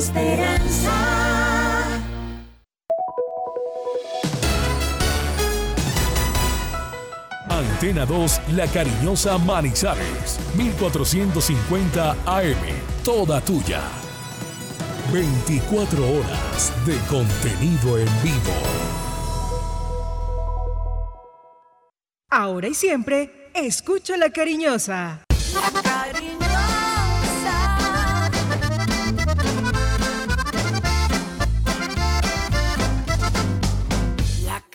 esperanza. Antena 2, La Cariñosa Manizales, 1450 AM, toda tuya. 24 horas de contenido en vivo. Ahora y siempre, escucha La Cariñosa.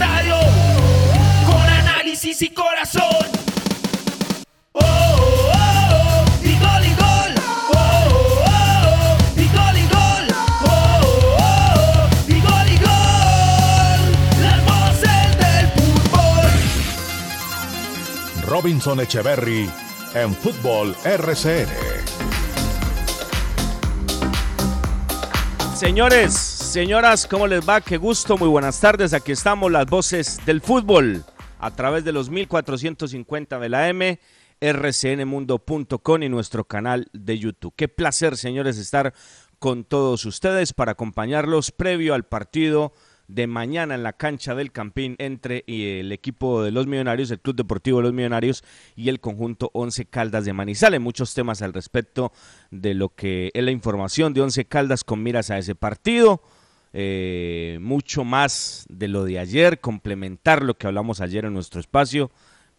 estadio con análisis y corazón. Oh, oh, oh, y gol y gol. Oh, oh, oh, y gol y gol. Oh, oh, oh, y gol y gol. Las voces del fútbol. Robinson Echeverry en Fútbol RCN. Señores, señoras, ¿cómo les va? Qué gusto, muy buenas tardes. Aquí estamos, las voces del fútbol, a través de los 1450 de la M, rcnmundo.com y nuestro canal de YouTube. Qué placer, señores, estar con todos ustedes para acompañarlos previo al partido de mañana en la cancha del Campín entre eh, el equipo de los Millonarios, el Club Deportivo de los Millonarios y el conjunto Once Caldas de Manizales. Muchos temas al respecto de lo que es la información de Once Caldas con miras a ese partido. Eh, mucho más de lo de ayer, complementar lo que hablamos ayer en nuestro espacio.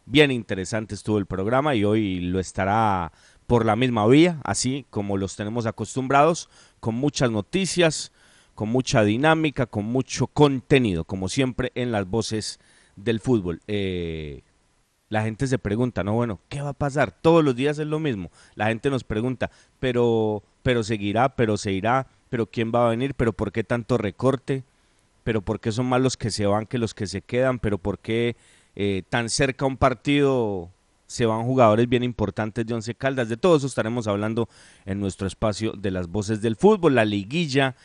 Bien interesante estuvo el programa y hoy lo estará por la misma vía, así como los tenemos acostumbrados, con muchas noticias, con mucha dinámica, con mucho contenido, como siempre en las voces del fútbol. Eh, la gente se pregunta, no, bueno, ¿qué va a pasar? Todos los días es lo mismo. La gente nos pregunta, pero, pero seguirá, pero se irá, pero quién va a venir, pero por qué tanto recorte, pero por qué son más los que se van que los que se quedan, pero por qué eh, tan cerca a un partido se van jugadores bien importantes de Once Caldas. De todo eso estaremos hablando en nuestro espacio de las voces del fútbol, la liguilla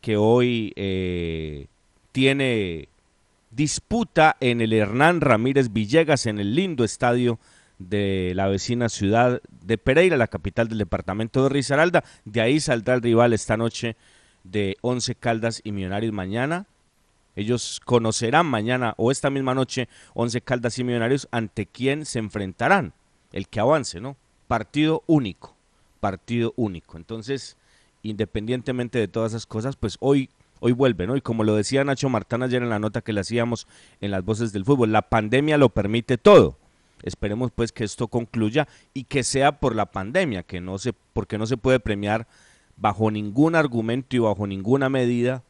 que hoy eh, tiene disputa en el Hernán Ramírez Villegas, en el lindo estadio de la vecina ciudad de Pereira, la capital del departamento de Risaralda. De ahí saldrá el rival esta noche de Once Caldas y Millonarios mañana. Ellos conocerán mañana o esta misma noche Once Caldas y Millonarios ante quién se enfrentarán. El que avance, ¿no? Partido único, partido único. Entonces, independientemente de todas esas cosas, pues hoy hoy vuelve, ¿no? Y como lo decía Nacho Martán ayer en la nota que le hacíamos en las voces del fútbol, la pandemia lo permite todo. Esperemos pues que esto concluya y que sea por la pandemia, que no se porque no se puede premiar bajo ningún argumento y bajo ninguna medida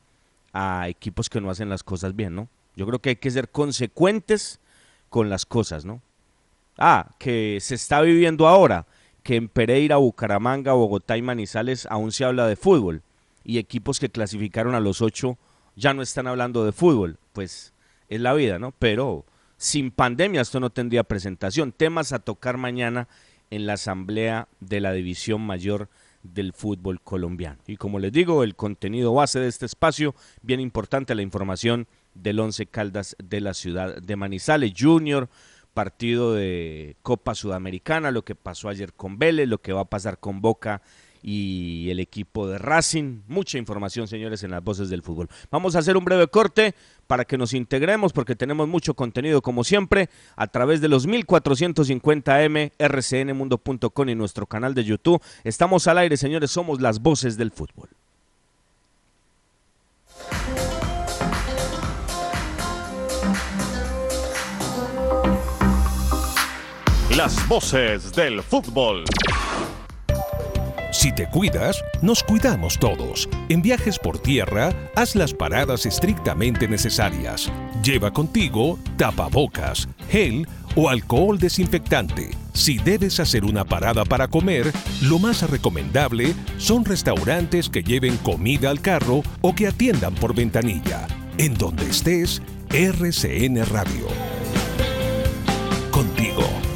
a equipos que no hacen las cosas bien, ¿no? Yo creo que hay que ser consecuentes con las cosas, ¿no? Ah, que se está viviendo ahora, que en Pereira, Bucaramanga, Bogotá y Manizales aún se habla de fútbol y equipos que clasificaron a los ocho ya no están hablando de fútbol, pues es la vida, ¿no? Pero sin pandemia esto no tendría presentación. Temas a tocar mañana en la asamblea de la división mayor del fútbol colombiano. Y como les digo, el contenido base de este espacio, bien importante la información del Once Caldas de la ciudad de Manizales Junior, partido de Copa Sudamericana, lo que pasó ayer con Vélez, lo que va a pasar con Boca y el equipo de Racing. Mucha información, señores, en las voces del fútbol. Vamos a hacer un breve corte para que nos integremos porque tenemos mucho contenido como siempre a través de los 1450M, rcnmundo.com y nuestro canal de YouTube. Estamos al aire, señores, somos las voces del fútbol. Las voces del fútbol. Si te cuidas, nos cuidamos todos. En viajes por tierra, haz las paradas estrictamente necesarias. Lleva contigo tapabocas, gel o alcohol desinfectante. Si debes hacer una parada para comer, lo más recomendable son restaurantes que lleven comida al carro o que atiendan por ventanilla. En donde estés, RCN Radio. Contigo.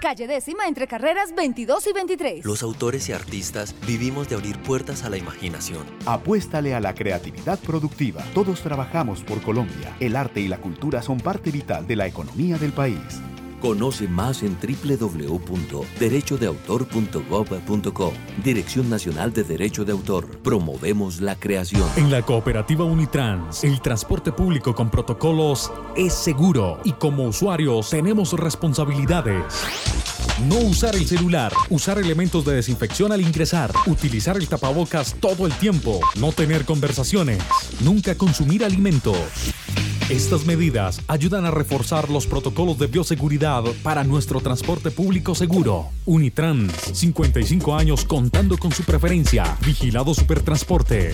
Calle décima entre carreras 22 y 23. Los autores y artistas vivimos de abrir puertas a la imaginación. Apuéstale a la creatividad productiva. Todos trabajamos por Colombia. El arte y la cultura son parte vital de la economía del país. Conoce más en www.derechodeautor.gov.co. Dirección Nacional de Derecho de Autor. Promovemos la creación. En la cooperativa Unitrans, el transporte público con protocolos es seguro y como usuarios tenemos responsabilidades. No usar el celular, usar elementos de desinfección al ingresar, utilizar el tapabocas todo el tiempo, no tener conversaciones, nunca consumir alimentos. Estas medidas ayudan a reforzar los protocolos de bioseguridad para nuestro transporte público seguro. Unitrans, 55 años contando con su preferencia. Vigilado Supertransporte.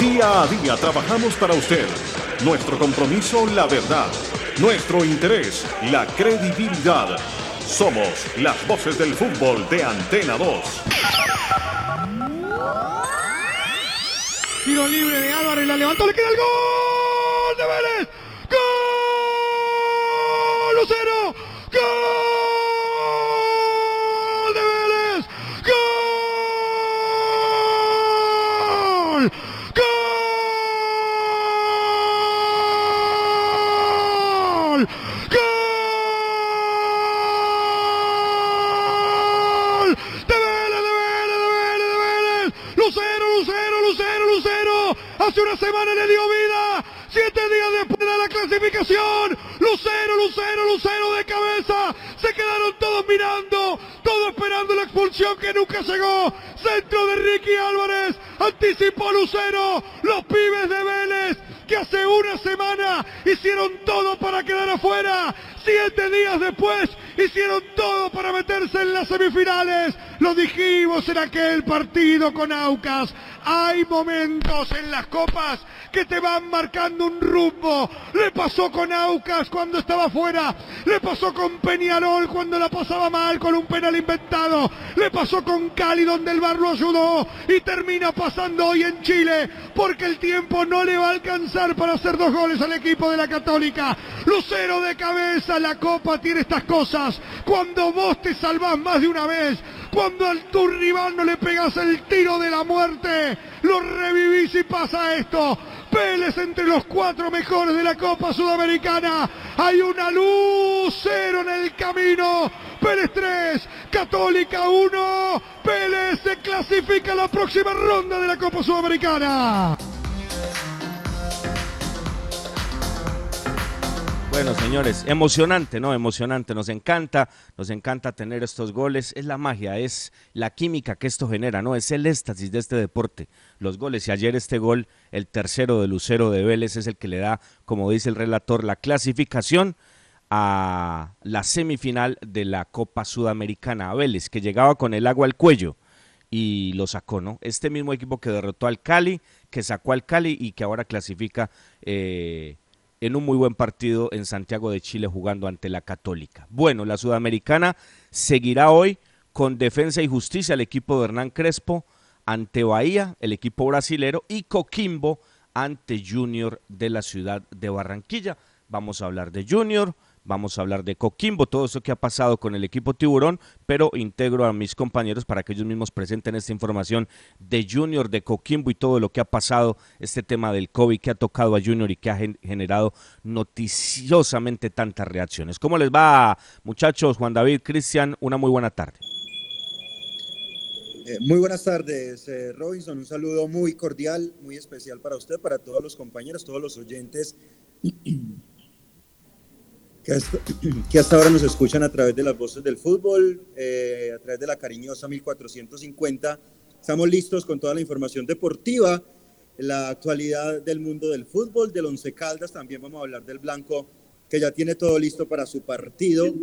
Día a día trabajamos para usted. Nuestro compromiso, la verdad. Nuestro interés, la credibilidad. Somos las voces del fútbol de Antena 2. Tiro libre de Álvarez, la levantó, le queda el gol de Vélez. ¡Gol! ¡Lucero! ¡Gol de Vélez! ¡Gol! ¡Gol! ¡Gol! ¡De Vélez, de Vélez, de Vélez, de Vélez! ¡Lucero, Lucero, Lucero, Lucero! Hace una semana le dio vida. Siete días después de la clasificación. Lucero, Lucero, de cabeza. Se quedaron todos mirando. Todos esperando la expulsión que nunca llegó. Centro de Ricky Álvarez. Anticipó Lucero. Los pibes de Vélez. Que hace una semana hicieron todo para quedar afuera. Siete días después hicieron todo para meterse en las semifinales. Lo dijimos en aquel partido con Aucas. Hay momentos en las copas que te van marcando un rumbo. Le pasó con Aucas cuando estaba fuera. Le pasó con Peñarol cuando la pasaba mal con un penal inventado. Le pasó con Cali donde el bar lo ayudó. Y termina pasando hoy en Chile porque el tiempo no le va a alcanzar para hacer dos goles al equipo de la Católica. Lucero de cabeza, la copa tiene estas cosas. Cuando vos te salvás más de una vez, cuando al tu rival no le pegas el tiro de la muerte, lo revivís y pasa esto. Vélez entre los cuatro mejores de la Copa Sudamericana. Hay una luz cero en el camino. Vélez 3, Católica 1. Vélez se clasifica a la próxima ronda de la Copa Sudamericana. Bueno, señores, emocionante, ¿no? Emocionante, nos encanta, nos encanta tener estos goles, es la magia, es la química que esto genera, ¿no? Es el éxtasis de este deporte, los goles. Y ayer este gol, el tercero de Lucero de Vélez, es el que le da, como dice el relator, la clasificación a la semifinal de la Copa Sudamericana a Vélez, que llegaba con el agua al cuello y lo sacó, ¿no? Este mismo equipo que derrotó al Cali, que sacó al Cali y que ahora clasifica eh, en un muy buen partido en Santiago de Chile jugando ante la Católica. Bueno, la Sudamericana seguirá hoy con Defensa y Justicia, el equipo de Hernán Crespo, ante Bahía, el equipo brasilero, y Coquimbo ante Junior de la ciudad de Barranquilla. vamos a hablar de Junior, vamos a hablar de Coquimbo, todo eso que ha pasado con el equipo Tiburón, pero integro a mis compañeros para que ellos mismos presenten esta información de Junior, de Coquimbo y todo lo que ha pasado, este tema del COVID que ha tocado a Junior y que ha generado noticiosamente tantas reacciones. ¿Cómo les va, muchachos? Juan David, Cristian, una muy buena tarde. Eh, muy buenas tardes, eh, Robinson. Un saludo muy cordial, muy especial para usted, para todos los compañeros, todos los oyentes que hasta, ahora nos escuchan a través de las voces del fútbol, eh, a través de la cariñosa 1450. Estamos listos con toda la información deportiva, la actualidad del mundo del fútbol, del Once Caldas. También vamos a hablar del Blanco, que ya tiene todo listo para su partido,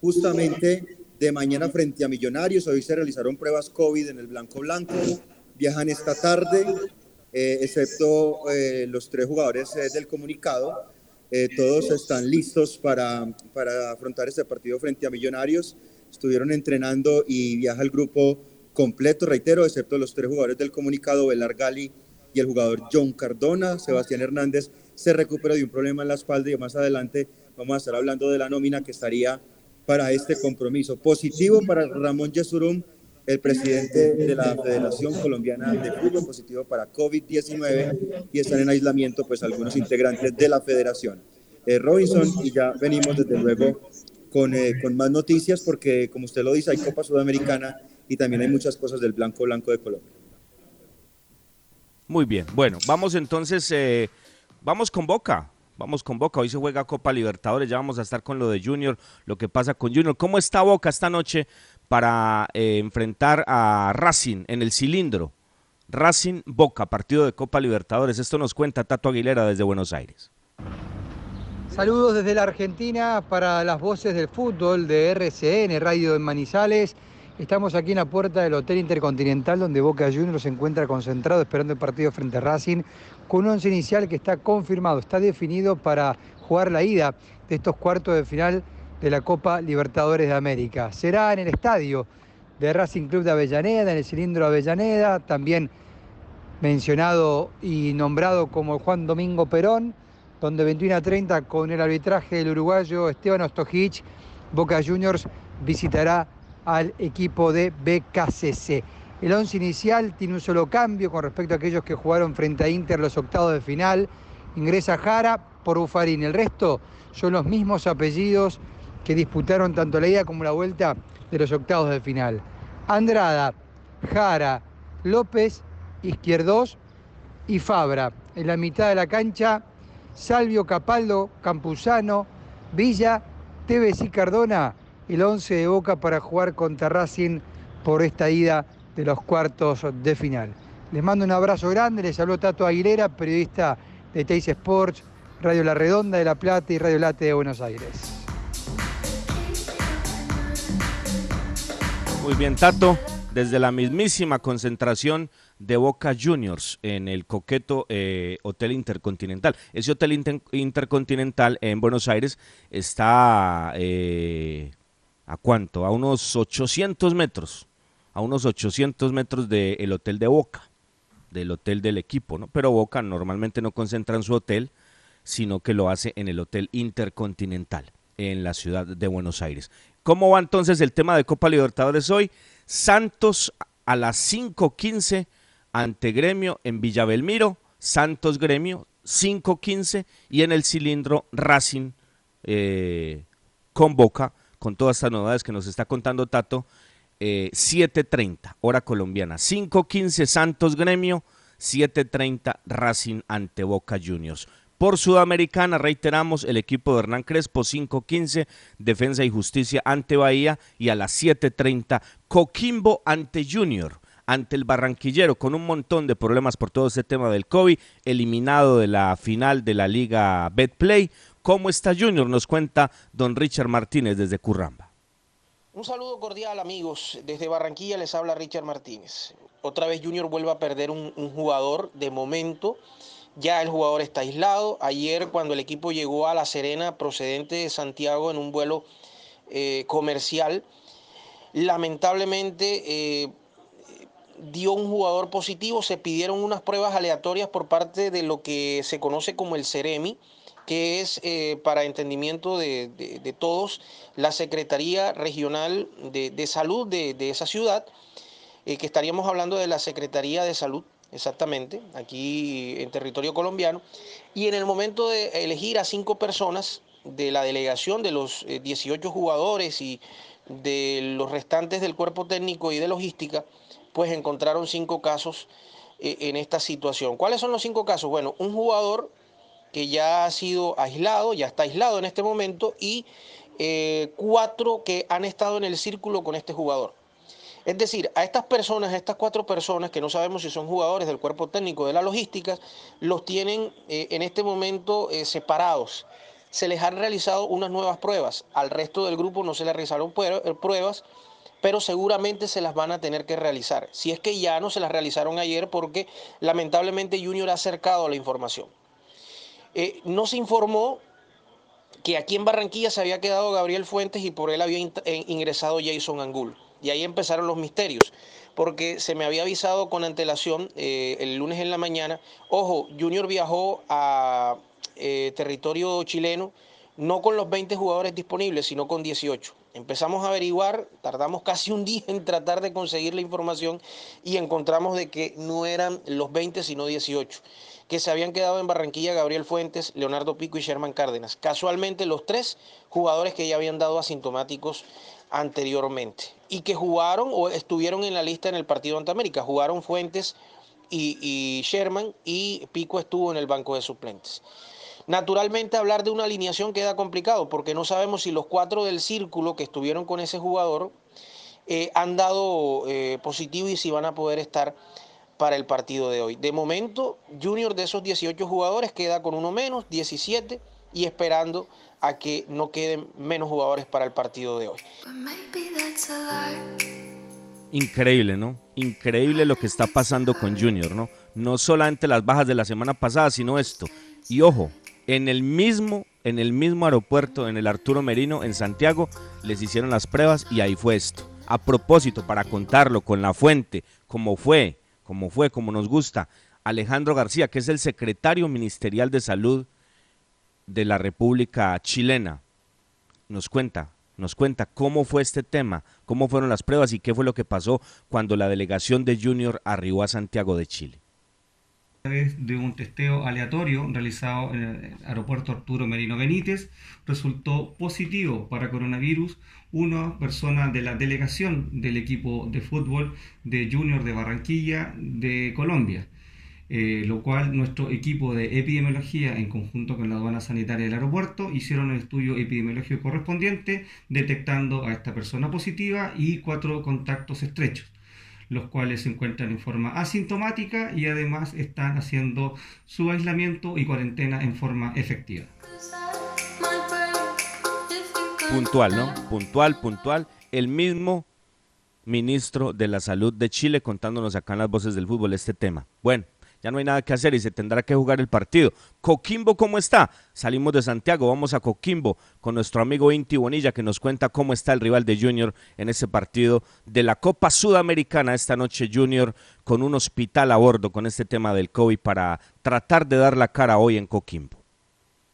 justamente de mañana frente a Millonarios. Hoy se realizaron pruebas COVID en el Blanco Blanco. Viajan esta tarde, eh, excepto eh, los tres jugadores del comunicado eh, todos están listos para, para afrontar este partido frente a Millonarios. Estuvieron entrenando y viaja el grupo completo, reitero, excepto los tres jugadores del comunicado, Belar Gali y el jugador John Cardona. Sebastián Hernández se recupera de un problema en la espalda y más adelante vamos a estar hablando de la nómina que estaría para este compromiso. Positivo para Ramón Yesurum, el presidente de la Federación Colombiana de Fútbol, positivo para COVID-19 y están en aislamiento pues algunos integrantes de la federación. Eh, Robinson, y ya venimos desde luego con, eh, con más noticias porque como usted lo dice, hay Copa Sudamericana y también hay muchas cosas del Blanco Blanco de Colombia. Muy bien, bueno, vamos entonces, eh, vamos con Boca. Vamos con Boca, hoy se juega Copa Libertadores, ya vamos a estar con lo de Junior, lo que pasa con Junior. ¿Cómo está Boca esta noche para eh, enfrentar a Racing en el cilindro. Racing Boca, partido de Copa Libertadores. Esto nos cuenta Tato Aguilera desde Buenos Aires. Saludos desde la Argentina para las voces del fútbol de RCN, Radio de Manizales. Estamos aquí en la puerta del Hotel Intercontinental donde Boca Juniors se encuentra concentrado esperando el partido frente a Racing con un once inicial que está confirmado, está definido para jugar la ida de estos cuartos de final de la Copa Libertadores de América. Será en el estadio de Racing Club de Avellaneda, en el cilindro Avellaneda, también mencionado y nombrado como Juan Domingo Perón, donde 21 a 30 con el arbitraje del uruguayo Esteban Ostojic, Boca Juniors visitará al equipo de BKCC. El once inicial tiene un solo cambio con respecto a aquellos que jugaron frente a Inter los octavos de final. Ingresa Jara por Bufarín. El resto son los mismos apellidos que disputaron tanto la ida como la vuelta de los octavos de final. Andrada, Jara, López, Izquierdos y Fabra. En la mitad de la cancha, Salvio Capaldo, Campuzano, Villa, Tevez y Cardona, el 11 de Boca para jugar contra Racing por esta ida de los cuartos de final. Les mando un abrazo grande, les habló Tato Aguilera, periodista de Teis Sports, Radio La Redonda de La Plata y Radio Late de Buenos Aires. Muy bien, Tato, desde la mismísima concentración de Boca Juniors en el coqueto eh, Hotel Intercontinental. Ese Hotel Intercontinental en Buenos Aires está eh, a cuánto? A unos 800 metros, a unos 800 metros del Hotel de Boca, del hotel del equipo, ¿no? Pero Boca normalmente no concentra en su hotel, sino que lo hace en el Hotel Intercontinental en la ciudad de Buenos Aires. ¿Cómo va entonces el tema de Copa Libertadores hoy? Santos a las 5.15 ante Gremio en Villa Belmiro, Santos Gremio 5.15 y en el cilindro Racing eh, con Boca, con todas estas novedades que nos está contando Tato, 7.30 eh, hora colombiana, 5.15 Santos Gremio, 7.30 Racing ante Boca Juniors. Por Sudamericana, reiteramos, el equipo de Hernán Crespo 5-15, Defensa y Justicia ante Bahía y a las 7.30 Coquimbo ante Junior ante el Barranquillero con un montón de problemas por todo ese tema del COVID, eliminado de la final de la Liga Betplay. ¿Cómo está Junior? Nos cuenta don Richard Martínez desde Curramba. Un saludo cordial amigos, desde Barranquilla les habla Richard Martínez. Otra vez Junior vuelve a perder un, un jugador de momento ya el jugador está aislado. Ayer cuando el equipo llegó a La Serena procedente de Santiago en un vuelo eh, comercial, lamentablemente eh, dio un jugador positivo. Se pidieron unas pruebas aleatorias por parte de lo que se conoce como el Ceremi, que es eh, para entendimiento de, todos la Secretaría Regional de, Salud de, esa ciudad, que estaríamos hablando de la Secretaría de Salud, exactamente, aquí en territorio colombiano, y en el momento de elegir a cinco personas de la delegación de los 18 jugadores y de los restantes del cuerpo técnico y de logística, pues encontraron cinco casos en esta situación. ¿Cuáles son los cinco casos? Bueno, un jugador que ya ha sido aislado, ya está aislado en este momento, y eh, cuatro que han estado en el círculo con este jugador. Es decir, a estas personas, a estas cuatro personas que no sabemos si son jugadores del cuerpo técnico de la logística, los tienen eh, en este momento eh, separados. Se les han realizado unas nuevas pruebas. Al resto del grupo no se les realizaron pruebas, pero seguramente se las van a tener que realizar. Si es que ya no se las realizaron ayer porque lamentablemente Junior ha acercado la información. Eh, no se informó que aquí en Barranquilla se había quedado Gabriel Fuentes y por él había eh, ingresado Jason Angul. Y ahí empezaron los misterios, porque se me había avisado con antelación eh, el lunes en la mañana, ojo, Junior viajó a territorio chileno no con los 20 jugadores disponibles, sino con 18. Empezamos a averiguar, tardamos casi un día en tratar de conseguir la información y encontramos de que no eran los 20, sino 18 que se habían quedado en Barranquilla Gabriel Fuentes, Leonardo Pico y Sherman Cárdenas. Casualmente los tres jugadores que ya habían dado asintomáticos anteriormente y que jugaron o estuvieron en la lista en el partido ante América. Jugaron Fuentes y, Sherman y Pico estuvo en el banco de suplentes. Naturalmente hablar de una alineación queda complicado porque no sabemos si los cuatro del círculo que estuvieron con ese jugador eh, han dado eh, positivo y si van a poder estar para el partido de hoy. De momento, Junior de esos 18 jugadores queda con uno menos, 17, y esperando a que no queden menos jugadores para el partido de hoy. Increíble, ¿no? Increíble lo que está pasando con Junior, ¿no? No solamente las bajas de la semana pasada, sino esto. Y ojo, en el mismo en el mismo aeropuerto, en el Arturo Merino, en Santiago, les hicieron las pruebas y ahí fue esto. A propósito, para contarlo con la fuente, como fue, como fue, como nos gusta, Alejandro García, que es el secretario ministerial de salud de la República Chilena, nos cuenta, nos cuenta cómo fue este tema, cómo fueron las pruebas y qué fue lo que pasó cuando la delegación de Junior arribó a Santiago de Chile de un testeo aleatorio realizado en el aeropuerto Arturo Merino Benítez, resultó positivo para coronavirus una persona de la delegación del equipo de fútbol de Junior de Barranquilla de Colombia. Eh, lo cual nuestro equipo de epidemiología en conjunto con la aduana sanitaria del aeropuerto hicieron el estudio epidemiológico correspondiente detectando a esta persona positiva y cuatro contactos estrechos los cuales se encuentran en forma asintomática y además están haciendo su aislamiento y cuarentena en forma efectiva. Puntual, ¿no? Puntual, puntual. El mismo ministro de la Salud de Chile contándonos acá en las voces del fútbol este tema. Bueno, ya no hay nada que hacer y se tendrá que jugar el partido. Coquimbo, ¿cómo está? Salimos de Santiago, vamos a Coquimbo con nuestro amigo Inti Bonilla que nos cuenta cómo está el rival de Junior en ese partido de la Copa Sudamericana esta noche Junior con un hospital a bordo con este tema del COVID para tratar de dar la cara hoy en Coquimbo.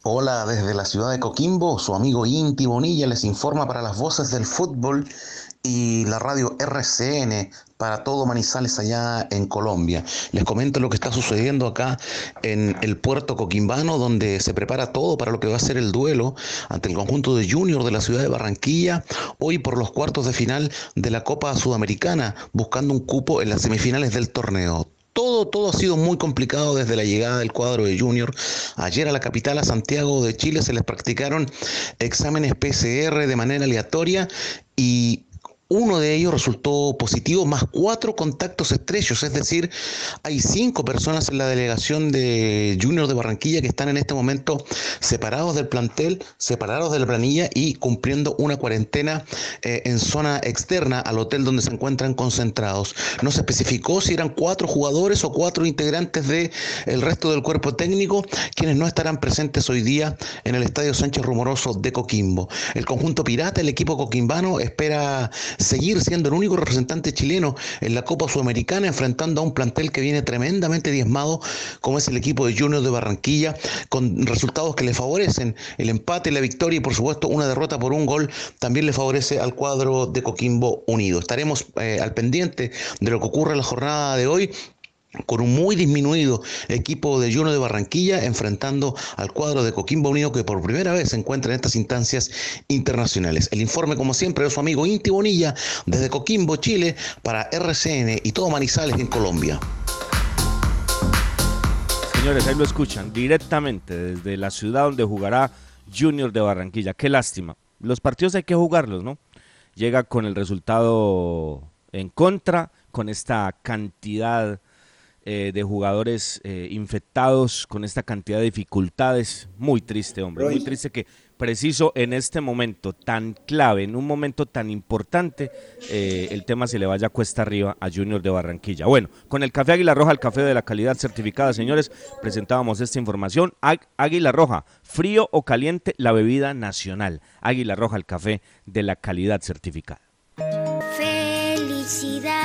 Hola, desde la ciudad de Coquimbo, su amigo Inti Bonilla les informa para las voces del fútbol y la radio RCN para todo Manizales allá en Colombia. Les comento lo que está sucediendo acá en el puerto coquimbano, donde se prepara todo para lo que va a ser el duelo ante el conjunto de Junior de la ciudad de Barranquilla, hoy por los cuartos de final de la Copa Sudamericana, buscando un cupo en las semifinales del torneo. Todo, todo ha sido muy complicado desde la llegada del cuadro de Junior. Ayer a la capital, a Santiago de Chile, se les practicaron exámenes PCR de manera aleatoria y uno de ellos resultó positivo, más cuatro contactos estrechos, es decir, hay cinco personas en la delegación de Junior de Barranquilla que están en este momento separados del plantel, separados de la planilla y cumpliendo una cuarentena eh, en zona externa al hotel donde se encuentran concentrados. No se especificó si eran cuatro jugadores o cuatro integrantes del el resto del cuerpo técnico quienes no estarán presentes hoy día en el Estadio Sánchez Rumoroso de Coquimbo. El conjunto pirata, el equipo coquimbano, espera seguir siendo el único representante chileno en la Copa Sudamericana, enfrentando a un plantel que viene tremendamente diezmado, como es el equipo de Junior de Barranquilla, con resultados que le favorecen el empate, la victoria y por supuesto una derrota por un gol también le favorece al cuadro de Coquimbo Unido. Estaremos eh, al pendiente de lo que ocurre en la jornada de hoy con un muy disminuido equipo de Juno de Barranquilla enfrentando al cuadro de Coquimbo Unido que por primera vez se encuentra en estas instancias internacionales. El informe, como siempre, de su amigo Inti Bonilla desde Coquimbo, Chile, para RCN y todo Manizales en Colombia. Señores, ahí lo escuchan directamente desde la ciudad donde jugará Junior de Barranquilla. Qué lástima. Los partidos hay que jugarlos, ¿no? Llega con el resultado en contra, con esta cantidad eh, de jugadores eh, infectados, con esta cantidad de dificultades. Muy triste, hombre. Muy triste que preciso en este momento tan clave, en un momento tan importante, eh, el tema se le vaya cuesta arriba a Junior de Barranquilla. Bueno, con el café Águila Roja, el café de la calidad certificada, señores, presentábamos esta información. Águila Roja, frío o caliente, la bebida nacional. Águila Roja, el café de la calidad certificada. Felicidad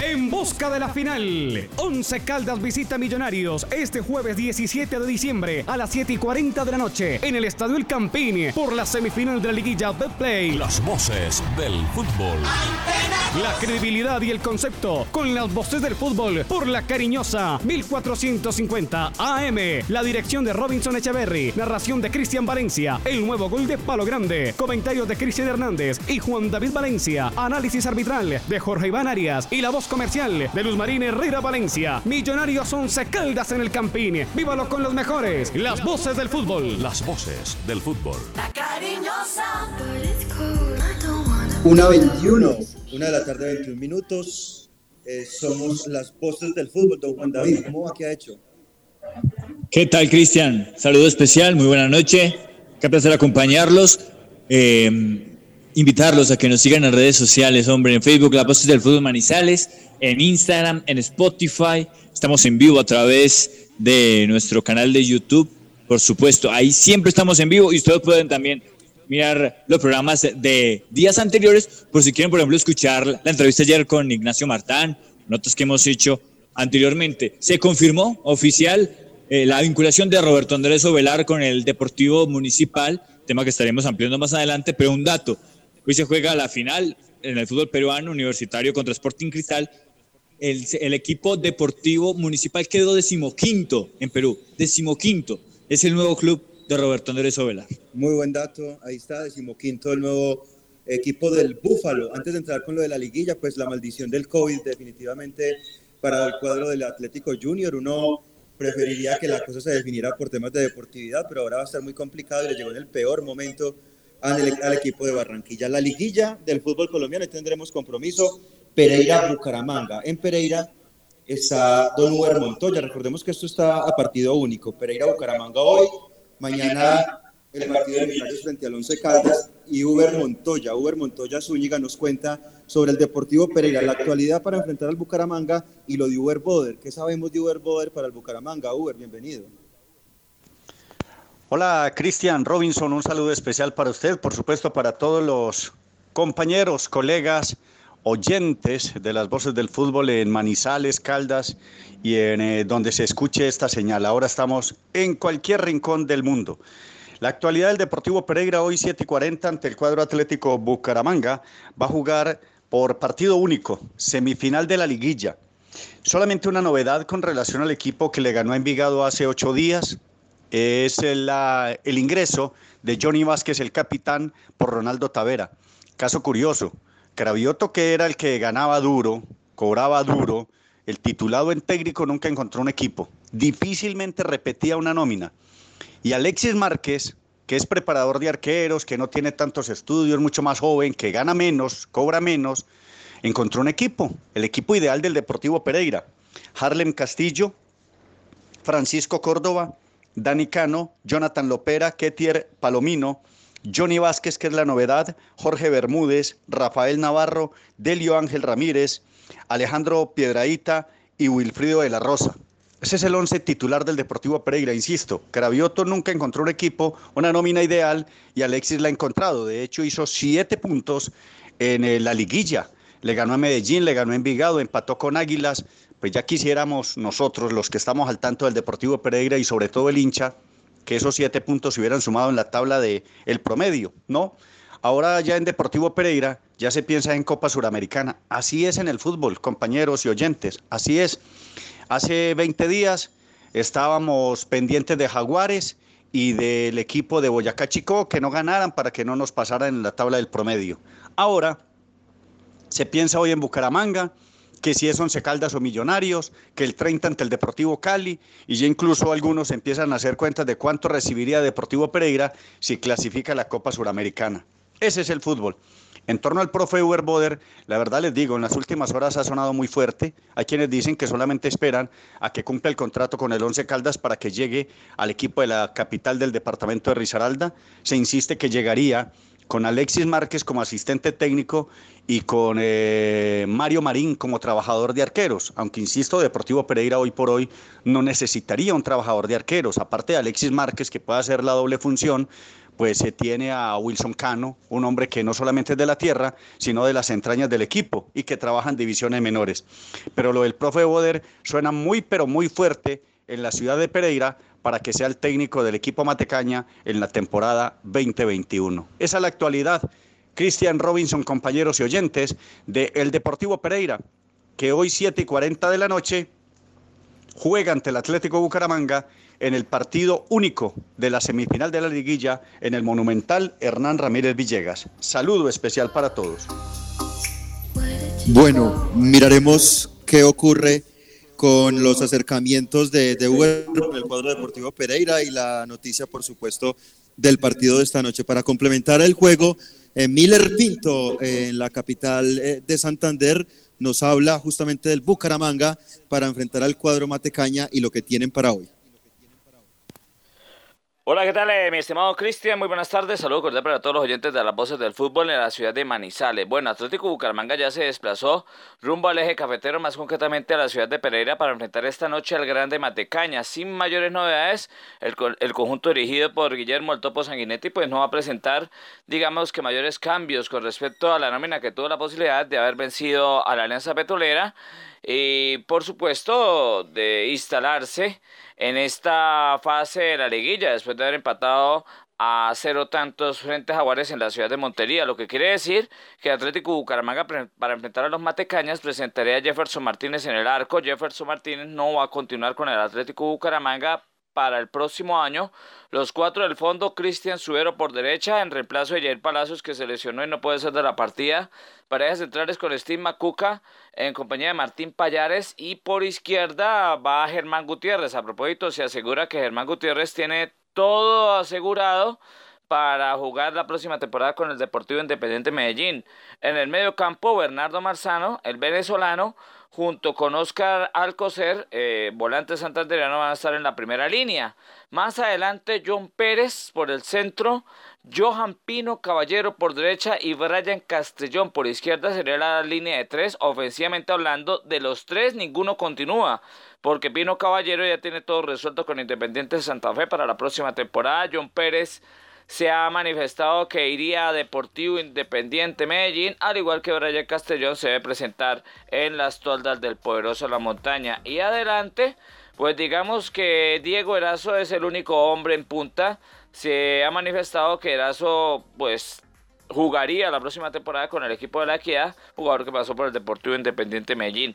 En busca de la final, 11 Caldas visita Millonarios este jueves 17 de diciembre a las 7 y 40 de la noche en el Estadio El Campín por la semifinal de la liguilla Betplay. Las voces del fútbol. La credibilidad y el concepto con las voces del fútbol por la cariñosa 1450 AM. La dirección de Robinson Echeverry, narración de Cristian Valencia, el nuevo gol de Palo Grande, comentarios de Cristian Hernández y Juan David Valencia, análisis arbitral de Jorge Iván Arias y la voz comercial de Luz Marín Herrera Valencia. Millonarios 11 Caldas en el Campín. Vívalo con los mejores. Las voces del fútbol. Las voces del fútbol. Una 21, una de la tarde, 21 minutos. Eh, somos las voces del fútbol. Don Juan David, ¿cómo va? ¿Qué ha hecho? ¿Qué tal, Cristian? Saludo especial, muy buena noche. Qué placer acompañarlos. Eh, invitarlos a que nos sigan en redes sociales, hombre, en Facebook, La Voces del Fútbol Manizales, en Instagram, en Spotify. Estamos en vivo a través de nuestro canal de YouTube, por supuesto. Ahí siempre estamos en vivo y ustedes pueden también mirar los programas de días anteriores, por si quieren, por ejemplo, escuchar la entrevista ayer con Ignacio Martán, notas que hemos hecho anteriormente. Se confirmó oficial eh, la vinculación de Roberto Andrés Ovelar con el Deportivo Municipal, tema que estaremos ampliando más adelante, pero un dato, Hoy se juega la final en el fútbol peruano universitario contra Sporting Cristal. El, equipo deportivo municipal quedó decimoquinto en Perú, decimoquinto. Es el nuevo club de Roberto Andrés Ovela. Muy buen dato, ahí está, decimoquinto el nuevo equipo del Búfalo. Antes de entrar con lo de la liguilla, pues la maldición del COVID definitivamente para el cuadro del Atlético Junior. Uno preferiría que la cosa se definiera por temas de deportividad, pero ahora va a estar muy complicado y le llegó en el peor momento al, equipo de Barranquilla. La liguilla del fútbol colombiano tendremos compromiso Pereira-Bucaramanga. En Pereira está Don Uber Montoya. Recordemos que esto está a partido único. Pereira-Bucaramanga hoy, mañana el partido de Millonarios frente al Once Caldas y Uber Montoya. Uber Montoya Zúñiga nos cuenta sobre el Deportivo Pereira, la actualidad para enfrentar al Bucaramanga y lo de Uber Boder. ¿Qué sabemos de Uber Boder para el Bucaramanga? Uber, bienvenido. Hola Cristian Robinson, un saludo especial para usted, por supuesto para todos los compañeros, colegas, oyentes de las voces del fútbol en Manizales, Caldas y en eh, donde se escuche esta señal. Ahora estamos en cualquier rincón del mundo. La actualidad del Deportivo Pereira hoy 7 y 40 ante el cuadro atlético Bucaramanga va a jugar por partido único, semifinal de la liguilla. Solamente una novedad con relación al equipo que le ganó a Envigado hace ocho días, es el, el ingreso de Johnny Vázquez, el capitán, por Ronaldo Tavera. Caso curioso, Cravioto, que era el que ganaba duro, cobraba duro, el titulado en técnico nunca encontró un equipo, difícilmente repetía una nómina. Y Alexis Márquez, que es preparador de arqueros, que no tiene tantos estudios, mucho más joven, que gana menos, cobra menos, encontró un equipo, el equipo ideal del Deportivo Pereira. Harlem Castillo, Francisco Córdoba, Dani Cano, Jonathan Lopera, Ketier Palomino, Johnny Vázquez, que es la novedad, Jorge Bermúdez, Rafael Navarro, Delio Ángel Ramírez, Alejandro Piedraíta y Wilfrido de la Rosa. Ese es el once titular del Deportivo Pereira, insisto. Cravioto nunca encontró un equipo, una nómina ideal y Alexis la ha encontrado. De hecho, hizo siete puntos en eh, la liguilla. Le ganó a Medellín, le ganó a Envigado, empató con Águilas. Pues ya quisiéramos nosotros, los que estamos al tanto del Deportivo Pereira y sobre todo el hincha, que esos siete puntos se hubieran sumado en la tabla del el promedio, ¿no? Ahora ya en Deportivo Pereira ya se piensa en Copa Suramericana. Así es en el fútbol, compañeros y oyentes. Así es. Hace 20 días estábamos pendientes de Jaguares y del equipo de Boyacá Chico que no ganaran para que no nos pasaran en la tabla del promedio. Ahora se piensa hoy en Bucaramanga, que si es Once Caldas o Millonarios, que el 30 ante el Deportivo Cali, y ya incluso algunos empiezan a hacer cuentas de cuánto recibiría Deportivo Pereira si clasifica la Copa Suramericana. Ese es el fútbol. En torno al profe Uber Boder, la verdad les digo, en las últimas horas ha sonado muy fuerte. Hay quienes dicen que solamente esperan a que cumpla el contrato con el Once Caldas para que llegue al equipo de la capital del departamento de Risaralda. Se insiste que llegaría con Alexis Márquez como asistente técnico y con eh, Mario Marín como trabajador de arqueros, aunque insisto, Deportivo Pereira hoy por hoy no necesitaría un trabajador de arqueros, aparte de Alexis Márquez que pueda hacer la doble función, pues se tiene a Wilson Cano, un hombre que no solamente es de la tierra, sino de las entrañas del equipo y que trabaja en divisiones menores. Pero lo del profe Boder suena muy, pero muy fuerte en la ciudad de Pereira para que sea el técnico del equipo Matecaña en la temporada 2021. Esa es la actualidad. Cristian Robinson, compañeros y oyentes de El Deportivo Pereira, que hoy 7 y 40 de la noche juega ante el Atlético Bucaramanga en el partido único de la semifinal de la liguilla en el monumental Hernán Ramírez Villegas. Saludo especial para todos. Bueno, miraremos qué ocurre con los acercamientos de, de Uber el cuadro deportivo Pereira y la noticia, por supuesto, del partido de esta noche. Para complementar el juego, eh, Miller Pinto, eh, en la capital eh, de Santander, nos habla justamente del Bucaramanga para enfrentar al cuadro Matecaña y lo que tienen para hoy. Hola, ¿qué tal, eh, mi estimado Cristian? Muy buenas tardes. Saludos cordial para todos los oyentes de las voces del fútbol en la ciudad de Manizales. Bueno, Atlético Bucaramanga ya se desplazó rumbo al eje cafetero, más concretamente a la ciudad de Pereira, para enfrentar esta noche al Grande Matecaña. Sin mayores novedades, el, el conjunto dirigido por Guillermo El Topo Sanguinetti, pues no va a presentar, digamos que mayores cambios con respecto a la nómina que tuvo la posibilidad de haber vencido a la Alianza Petrolera y, por supuesto, de instalarse en esta fase de la liguilla después de haber empatado a cero tantos frente a Jaguares en la ciudad de Montería, lo que quiere decir que Atlético Bucaramanga para enfrentar a los Matecañas presentaría a Jefferson Martínez en el arco. Jefferson Martínez no va a continuar con el Atlético Bucaramanga para el próximo año. Los cuatro del fondo, Cristian Suero por derecha, en reemplazo de Jair Palacios, que se lesionó y no puede ser de la partida. Parejas centrales con Steve Macuca, en compañía de Martín Payares. Y por izquierda va Germán Gutiérrez. A propósito, se asegura que Germán Gutiérrez tiene todo asegurado para jugar la próxima temporada con el Deportivo Independiente Medellín. En el medio campo, Bernardo Marzano, el venezolano, junto con Oscar Alcocer, eh, volante santandereano, van a estar en la primera línea. Más adelante, John Pérez por el centro, Johan Pino Caballero por derecha y Brian Castellón por izquierda sería la línea de tres. Ofensivamente hablando, de los tres, ninguno continúa porque Pino Caballero ya tiene todo resuelto con Independiente de Santa Fe para la próxima temporada. John Pérez se ha manifestado que iría a Deportivo Independiente Medellín, al igual que Brian Castellón se debe presentar en las toldas del poderoso La Montaña. Y adelante, pues digamos que Diego Erazo es el único hombre en punta. Se ha manifestado que Erazo, pues jugaría la próxima temporada con el equipo de la Equidad, jugador que pasó por el Deportivo Independiente Medellín.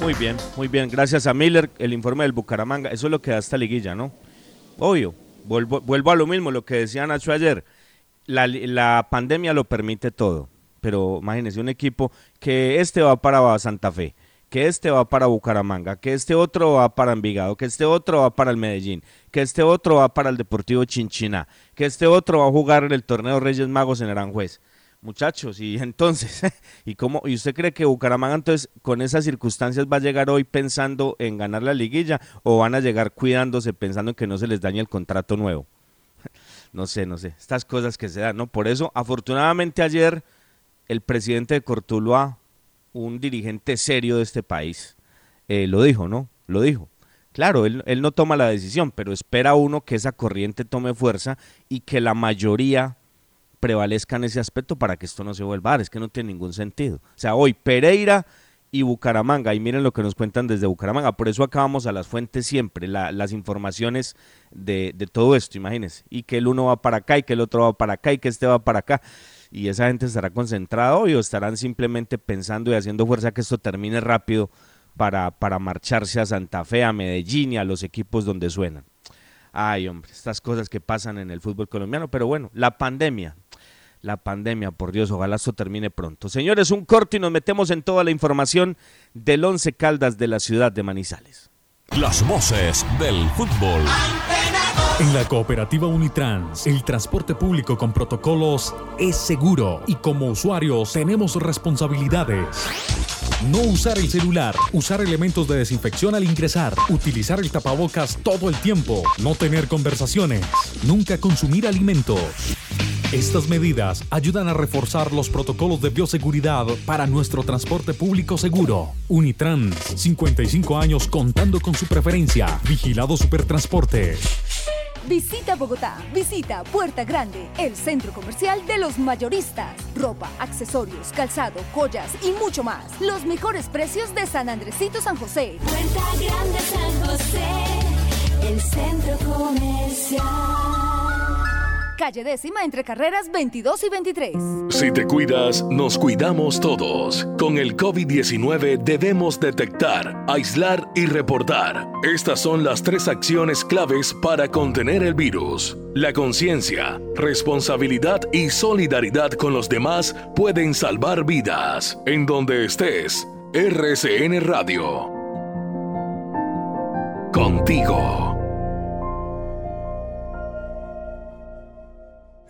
Muy bien, muy bien. Gracias a Miller, el informe del Bucaramanga. Eso es lo que da esta liguilla, ¿no? Obvio, vuelvo, vuelvo a lo mismo, lo que decía Nacho ayer. La, la pandemia lo permite todo, pero imagínense un equipo que este va para Santa Fe, que este va para Bucaramanga, que este otro va para Envigado, que este otro va para el Medellín, que este otro va para el Deportivo Chinchiná, que este otro va a jugar en el torneo Reyes Magos en Aranjuez. Muchachos, y entonces, ¿y cómo? ¿Y usted cree que Bucaramanga entonces con esas circunstancias va a llegar hoy pensando en ganar la liguilla o van a llegar cuidándose pensando en que no se les dañe el contrato nuevo? No sé, no sé, estas cosas que se dan, ¿no? Por eso, afortunadamente ayer el presidente de Cortuluá, un dirigente serio de este país, eh, lo dijo, ¿no? Lo dijo. Claro, él, él no toma la decisión, pero espera uno que esa corriente tome fuerza y que la mayoría prevalezca en ese aspecto para que esto no se vuelva a dar. Es que no tiene ningún sentido. O sea, hoy Pereira y Bucaramanga, y miren lo que nos cuentan desde Bucaramanga, por eso acabamos a las fuentes siempre, las informaciones de, todo esto, imagínense, y que el uno va para acá y que el otro va para acá y que este va para acá, y esa gente estará concentrada hoy o estarán simplemente pensando y haciendo fuerza que esto termine rápido para, para marcharse a Santa Fe, a Medellín y a los equipos donde suenan. Ay, hombre, estas cosas que pasan en el fútbol colombiano, pero bueno, la pandemia, la pandemia, por Dios, ojalá esto termine pronto. Señores, un corte y nos metemos en toda la información del Once Caldas de la ciudad de Manizales. Las voces del fútbol. En la cooperativa Unitrans, el transporte público con protocolos es seguro y como usuarios tenemos responsabilidades. No usar el celular, usar elementos de desinfección al ingresar, utilizar el tapabocas todo el tiempo, no tener conversaciones, nunca consumir alimentos. Estas medidas ayudan a reforzar los protocolos de bioseguridad para nuestro transporte público seguro. Unitrans, 55 años contando con su preferencia. Vigilado Supertransporte. Visita Bogotá, visita Puerta Grande, el centro comercial de los mayoristas. Ropa, accesorios, calzado, joyas y mucho más. Los mejores precios de San Andresito San José. Puerta Grande San José, el centro comercial. Calle décima entre carreras 22 y 23. Si te cuidas, nos cuidamos todos. Con el COVID-19 debemos detectar, aislar y reportar. Estas son las tres acciones claves para contener el virus. La conciencia, responsabilidad y solidaridad con los demás pueden salvar vidas. En donde estés, RCN Radio. Contigo.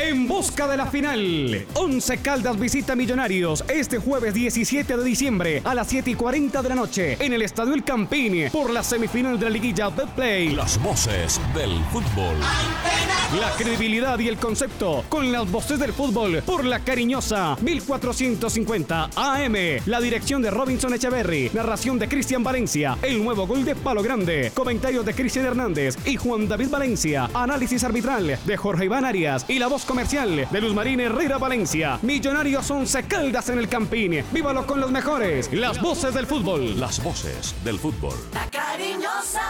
En busca de la final, 11 Caldas visita Millonarios este jueves 17 de diciembre a las 7 y 40 de la noche en el Estadio El Campín por la semifinal de la liguilla Betplay. Las voces del fútbol. La credibilidad y el concepto con las voces del fútbol por la cariñosa 1450 AM. La dirección de Robinson Echeverry, narración de Cristian Valencia, el nuevo gol de Palo Grande, comentarios de Cristian Hernández y Juan David Valencia, análisis arbitral de Jorge Iván Arias y la voz comercial de Luz Marín Herrera Valencia. Millonarios 11 Caldas en el Campín. Vívalo con los mejores. Las voces del fútbol. Las voces del fútbol. La cariñosa.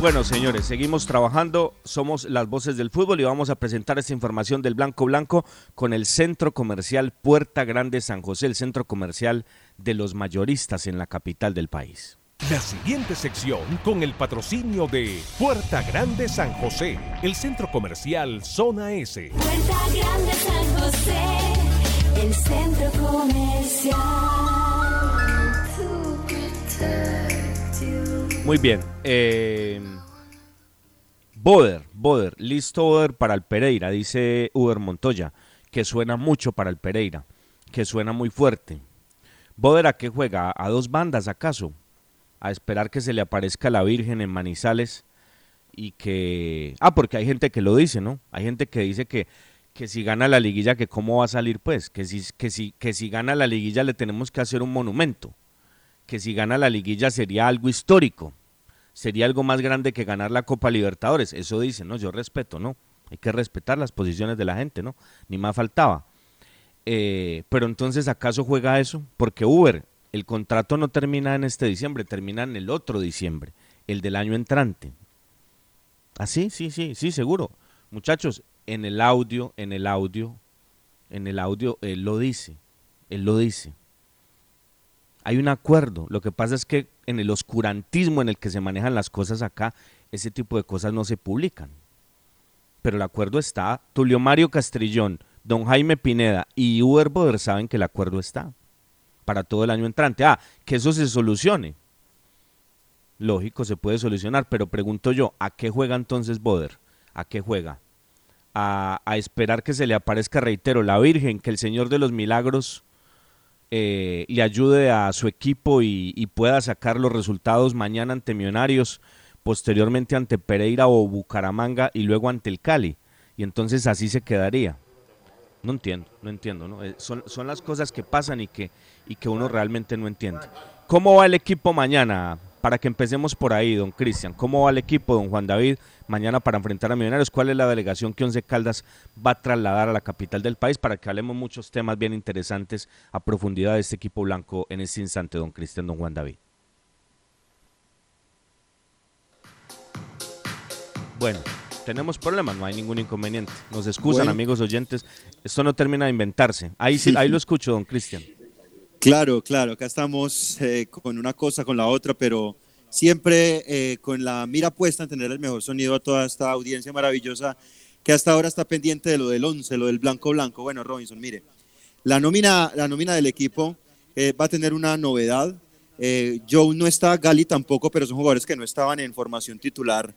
Bueno, señores, seguimos trabajando. Somos las voces del fútbol y vamos a presentar esta información del Blanco Blanco con el Centro Comercial Puerta Grande San José, el centro comercial de los mayoristas en la capital del país. La siguiente sección con el patrocinio de Puerta Grande San José, el centro comercial Zona S. Puerta Grande San José, el centro comercial. Muy bien. Eh, Boder, Boder, listo Boder para el Pereira, dice Uber Montoya, que suena mucho para el Pereira, que suena muy fuerte. Boder, ¿a qué juega? ¿A dos bandas acaso? A esperar que se le aparezca la Virgen en Manizales y que... Ah, porque hay gente que lo dice, ¿no? Hay gente que dice que, que si gana la liguilla, que cómo va a salir, pues, que si, que, si, que si gana la liguilla le tenemos que hacer un monumento, que si gana la liguilla sería algo histórico sería algo más grande que ganar la Copa Libertadores. Eso dice, ¿no? Yo respeto, ¿no? Hay que respetar las posiciones de la gente, ¿no? Ni más faltaba. Eh, pero entonces, ¿acaso juega eso? Porque Uber, el contrato no termina en este diciembre, termina en el otro diciembre, el del año entrante. ¿Ah, sí? Sí, sí, sí, seguro. Muchachos, en el audio, en el audio, En el audio él lo dice, él lo dice. Hay un acuerdo. Lo que pasa es que en el oscurantismo en el que se manejan las cosas acá, ese tipo de cosas no se publican. Pero el acuerdo está. Tulio Mario Castrillón, don Jaime Pineda y Uber Boder saben que el acuerdo está para todo el año entrante. Ah, que eso se solucione. Lógico, se puede solucionar, pero pregunto yo, ¿a qué juega entonces Boder? ¿A qué juega? A, a esperar que se le aparezca, reitero, la Virgen, que el Señor de los Milagros eh, le ayude a su equipo y, y pueda sacar los resultados mañana ante Millonarios, posteriormente ante Pereira o Bucaramanga y luego ante el Cali. Y entonces así se quedaría. No entiendo, no entiendo. ¿no? Eh, son, son las cosas que pasan y que, y que uno realmente no entiende. ¿Cómo va el equipo mañana? Para que empecemos por ahí, don Cristian. ¿Cómo va el equipo, don Juan David, mañana para enfrentar a Millonarios? ¿Cuál es la delegación que Once Caldas va a trasladar a la capital del país para que hablemos muchos temas bien interesantes a profundidad de este equipo blanco en este instante, don Cristian, don Juan David? Bueno, tenemos problemas, no hay ningún inconveniente. Nos excusan, Bueno. amigos oyentes. Esto no termina de inventarse. Ahí, sí, ahí lo escucho, don Cristian. Claro, claro, acá estamos eh, con una cosa, con la otra, pero siempre eh, con la mira puesta en tener el mejor sonido a toda esta audiencia maravillosa que hasta ahora está pendiente de lo del 11, lo del blanco blanco. Bueno, Robinson, mire, la nómina, la nómina del equipo eh, va a tener una novedad. Eh, Joe no está, Gali tampoco, pero son jugadores que no estaban en formación titular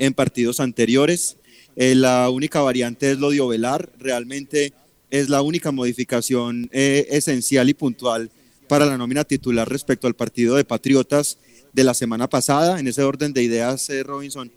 en partidos anteriores. Eh, la única variante es lo de Ovelar. Realmente es la única modificación eh, esencial y puntual para la nómina titular respecto al partido de Patriotas de la semana pasada. En ese orden de ideas, eh, Robinson,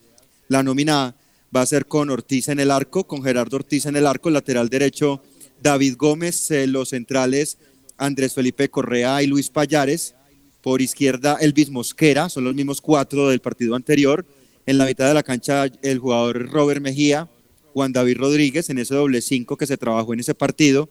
la nómina va a ser con Ortiz en el arco, con Gerardo Ortiz en el arco, lateral derecho David Gómez, los centrales Andrés Felipe Correa y Luis Payares, por izquierda Elvis Mosquera, son los mismos cuatro del partido anterior, en la mitad de la cancha el jugador Robert Mejía, Juan David Rodríguez en ese doble cinco que se trabajó en ese partido,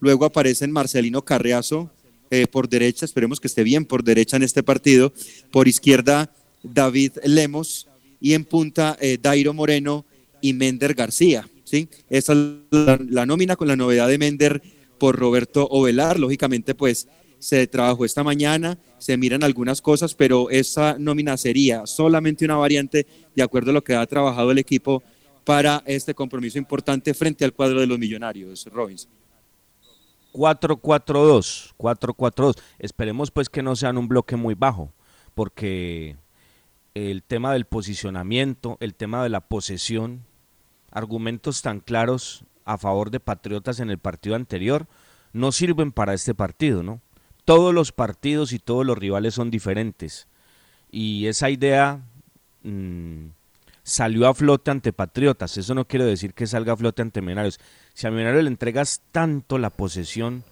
luego aparecen Marcelino Carriazo eh, por derecha, esperemos que esté bien por derecha en este partido, por izquierda David Lemos y en punta eh, Dairo Moreno y Mender García. ¿sí? Esa es la nómina con la novedad de Mender por Roberto Ovelar. Lógicamente, pues se trabajó esta mañana, se miran algunas cosas, pero esa nómina sería solamente una variante de acuerdo a lo que ha trabajado el equipo para este compromiso importante frente al cuadro de los millonarios, Robinson. 4-4-2, 4-4-2. Esperemos pues que no sean un bloque muy bajo, porque el tema del posicionamiento, el tema de la posesión, argumentos tan claros a favor de Patriotas en el partido anterior, no sirven para este partido, ¿no? Todos los partidos y todos los rivales son diferentes. Y esa idea mm, salió a flote ante Patriotas. Eso no quiere decir que salga a flote ante Millonarios. Si a Millonarios le entregas tanto la posesión,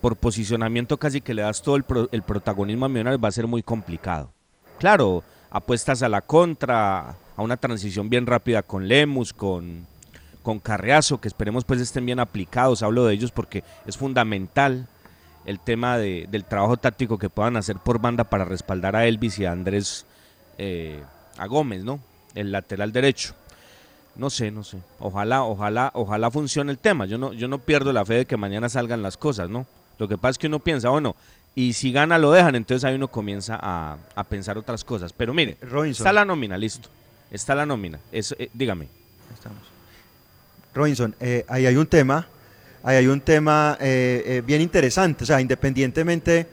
por posicionamiento casi que le das todo el, pro- el protagonismo a Millonarios, va a ser muy complicado. Claro, apuestas a la contra, a una transición bien rápida con Lemus, con, con Carreazo, que esperemos pues estén bien aplicados. Hablo de ellos porque es fundamental el tema de- del trabajo táctico que puedan hacer por banda para respaldar a Elvis y a Andrés, eh, a Gómez, ¿no? El lateral derecho. No sé, no sé. Ojalá, ojalá, ojalá funcione el tema. Yo no, yo no pierdo la fe de que mañana salgan las cosas, ¿no? Lo que pasa es que uno piensa, bueno, y si gana lo dejan, entonces ahí uno comienza a, a pensar otras cosas. Pero mire, está la nómina, listo. Está la nómina. Eso, eh, dígame. Robinson, eh, ahí hay un tema, ahí hay un tema eh, eh, bien interesante, o sea, independientemente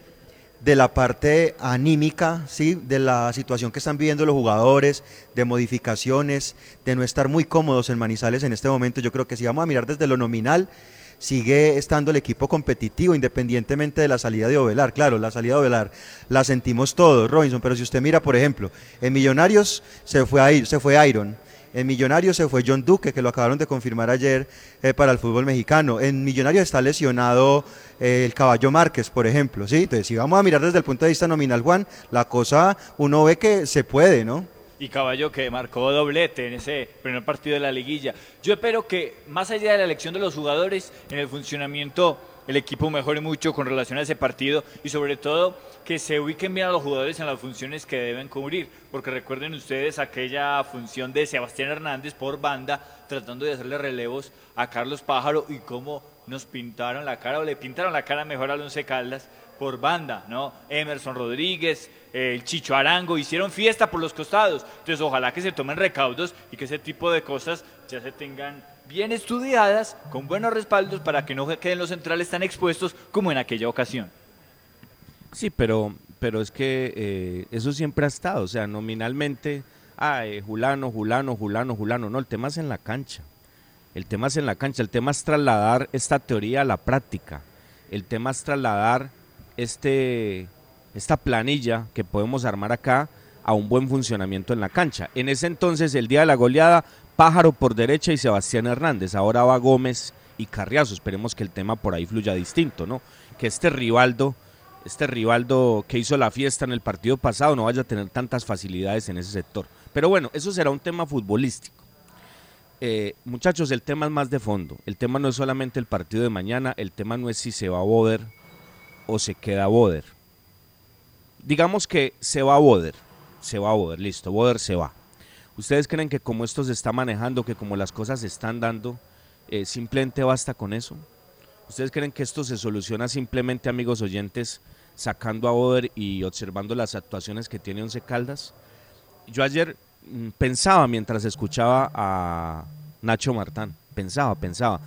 de la parte anímica, ¿sí? de la situación que están viviendo los jugadores, de modificaciones, de no estar muy cómodos en Manizales en este momento, yo creo que si vamos a mirar desde lo nominal, sigue estando el equipo competitivo independientemente de la salida de Ovelar. Claro, la salida de Ovelar la sentimos todos, Robinson, pero si usted mira, por ejemplo, en Millonarios se fue, a, se fue Iron, en Millonarios se fue John Duque, que lo acabaron de confirmar ayer eh, para el fútbol mexicano. En Millonarios está lesionado eh, el Caballo Márquez, por ejemplo. ¿sí? Entonces, si vamos a mirar desde el punto de vista nominal, Juan, la cosa uno ve que se puede, ¿no? Y Caballo que marcó doblete en ese primer partido de la liguilla. Yo espero que, más allá de la elección de los jugadores, en el funcionamiento el equipo mejore mucho con relación a ese partido y sobre todo que se ubiquen bien a los jugadores en las funciones que deben cubrir. Porque recuerden ustedes aquella función de Sebastián Hernández por banda tratando de hacerle relevos a Carlos Pájaro y cómo nos pintaron la cara o le pintaron la cara mejor al Once Caldas por banda, ¿no? Emerson Rodríguez, el Chicho Arango, hicieron fiesta por los costados. Entonces, ojalá que se tomen recaudos y que ese tipo de cosas ya se tengan bien estudiadas, con buenos respaldos, para que no queden los centrales tan expuestos como en aquella ocasión. Sí, pero, pero es que eh, eso siempre ha estado, o sea, nominalmente, ah, Julano, Julano, Julano, Julano, no, el tema es en la cancha. El tema es en la cancha, el tema es trasladar esta teoría a la práctica. El tema es trasladar este, esta planilla que podemos armar acá a un buen funcionamiento en la cancha. En ese entonces, el día de la goleada, Pájaro por derecha y Sebastián Hernández. Ahora va Gómez y Carriazo. Esperemos que el tema por ahí fluya distinto, ¿no? Que este Rivaldo, este Rivaldo que hizo la fiesta en el partido pasado no vaya a tener tantas facilidades en ese sector. Pero bueno, eso será un tema futbolístico. Eh, muchachos, el tema es más de fondo. El tema no es solamente el partido de mañana, el tema no es si se va a Boder o se queda Boder. Digamos que se va a Boder, se va a Boder, listo, Boder se va. ¿Ustedes creen que como esto se está manejando, que como las cosas se están dando, eh, simplemente basta con eso? ¿Ustedes creen que esto se soluciona simplemente, amigos oyentes, sacando a Boder y observando las actuaciones que tiene Once Caldas? Yo ayer mm, pensaba mientras escuchaba a Nacho Martán, pensaba, pensaba,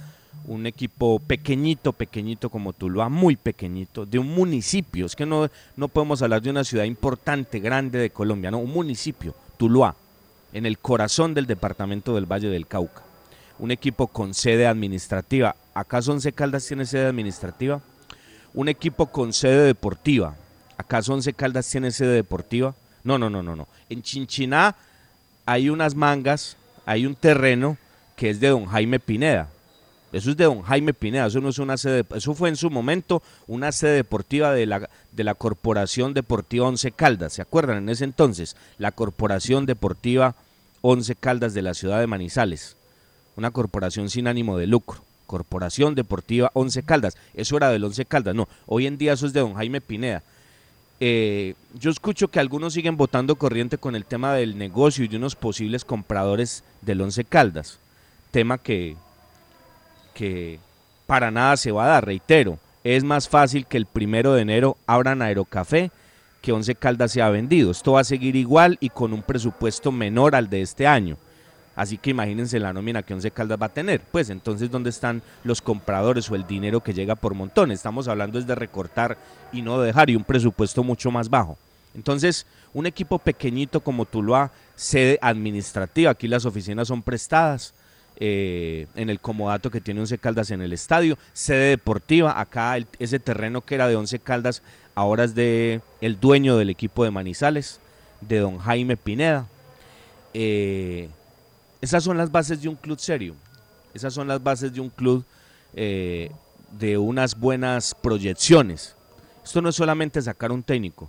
un equipo pequeñito, pequeñito como Tuluá, muy pequeñito, de un municipio, es que no, no podemos hablar de una ciudad importante, grande de Colombia, no, un municipio, Tuluá, en el corazón del departamento del Valle del Cauca. Un equipo con sede administrativa. ¿Acaso Once Caldas tiene sede administrativa? Un equipo con sede deportiva. ¿Acaso Once Caldas tiene sede deportiva? No, no, no, no, no. En Chinchiná hay unas mangas, hay un terreno que es de don Jaime Pineda. Eso es de don Jaime Pineda, eso no es una sede, eso fue en su momento una sede deportiva de la, de la Corporación Deportiva Once Caldas, ¿se acuerdan? En ese entonces, la Corporación Deportiva Once Caldas de la ciudad de Manizales, una corporación sin ánimo de lucro, Corporación Deportiva Once Caldas, eso era del Once Caldas, no, hoy en día eso es de don Jaime Pineda. Eh, yo escucho que algunos siguen votando corriente con el tema del negocio y de unos posibles compradores del Once Caldas, tema que que para nada se va a dar, reitero, es más fácil que el primero de enero abran Aerocafé que Once Caldas se ha vendido. Esto va a seguir igual y con un presupuesto menor al de este año. Así que imagínense la nómina que Once Caldas va a tener. Pues entonces, ¿dónde están los compradores o el dinero que llega por montón? Estamos hablando es de recortar y no dejar y un presupuesto mucho más bajo. Entonces, un equipo pequeñito como Tuluá, sede administrativa, aquí las oficinas son prestadas, eh, en el comodato que tiene Once Caldas en el estadio, sede deportiva, acá ese terreno que era de Once Caldas ahora es de el dueño del equipo de Manizales, de don Jaime Pineda. Eh, esas son las bases de un club serio, esas son las bases de un club eh, de unas buenas proyecciones. Esto no es solamente sacar un técnico.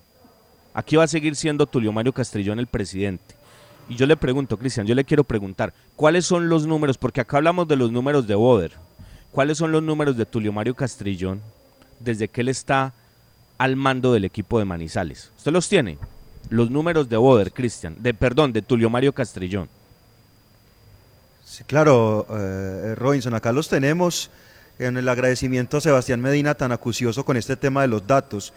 Aquí va a seguir siendo Tulio Mario Castrillón el presidente. Y yo le pregunto, Cristian, yo le quiero preguntar, ¿cuáles son los números? Porque acá hablamos de los números de Boder. ¿Cuáles son los números de Tulio Mario Castrillón desde que él está al mando del equipo de Manizales? ¿Usted los tiene? Los números de Boder, Cristian, de perdón, de Tulio Mario Castrillón. Sí, claro, eh, Robinson, acá los tenemos. En el agradecimiento a Sebastián Medina tan acucioso con este tema de los datos.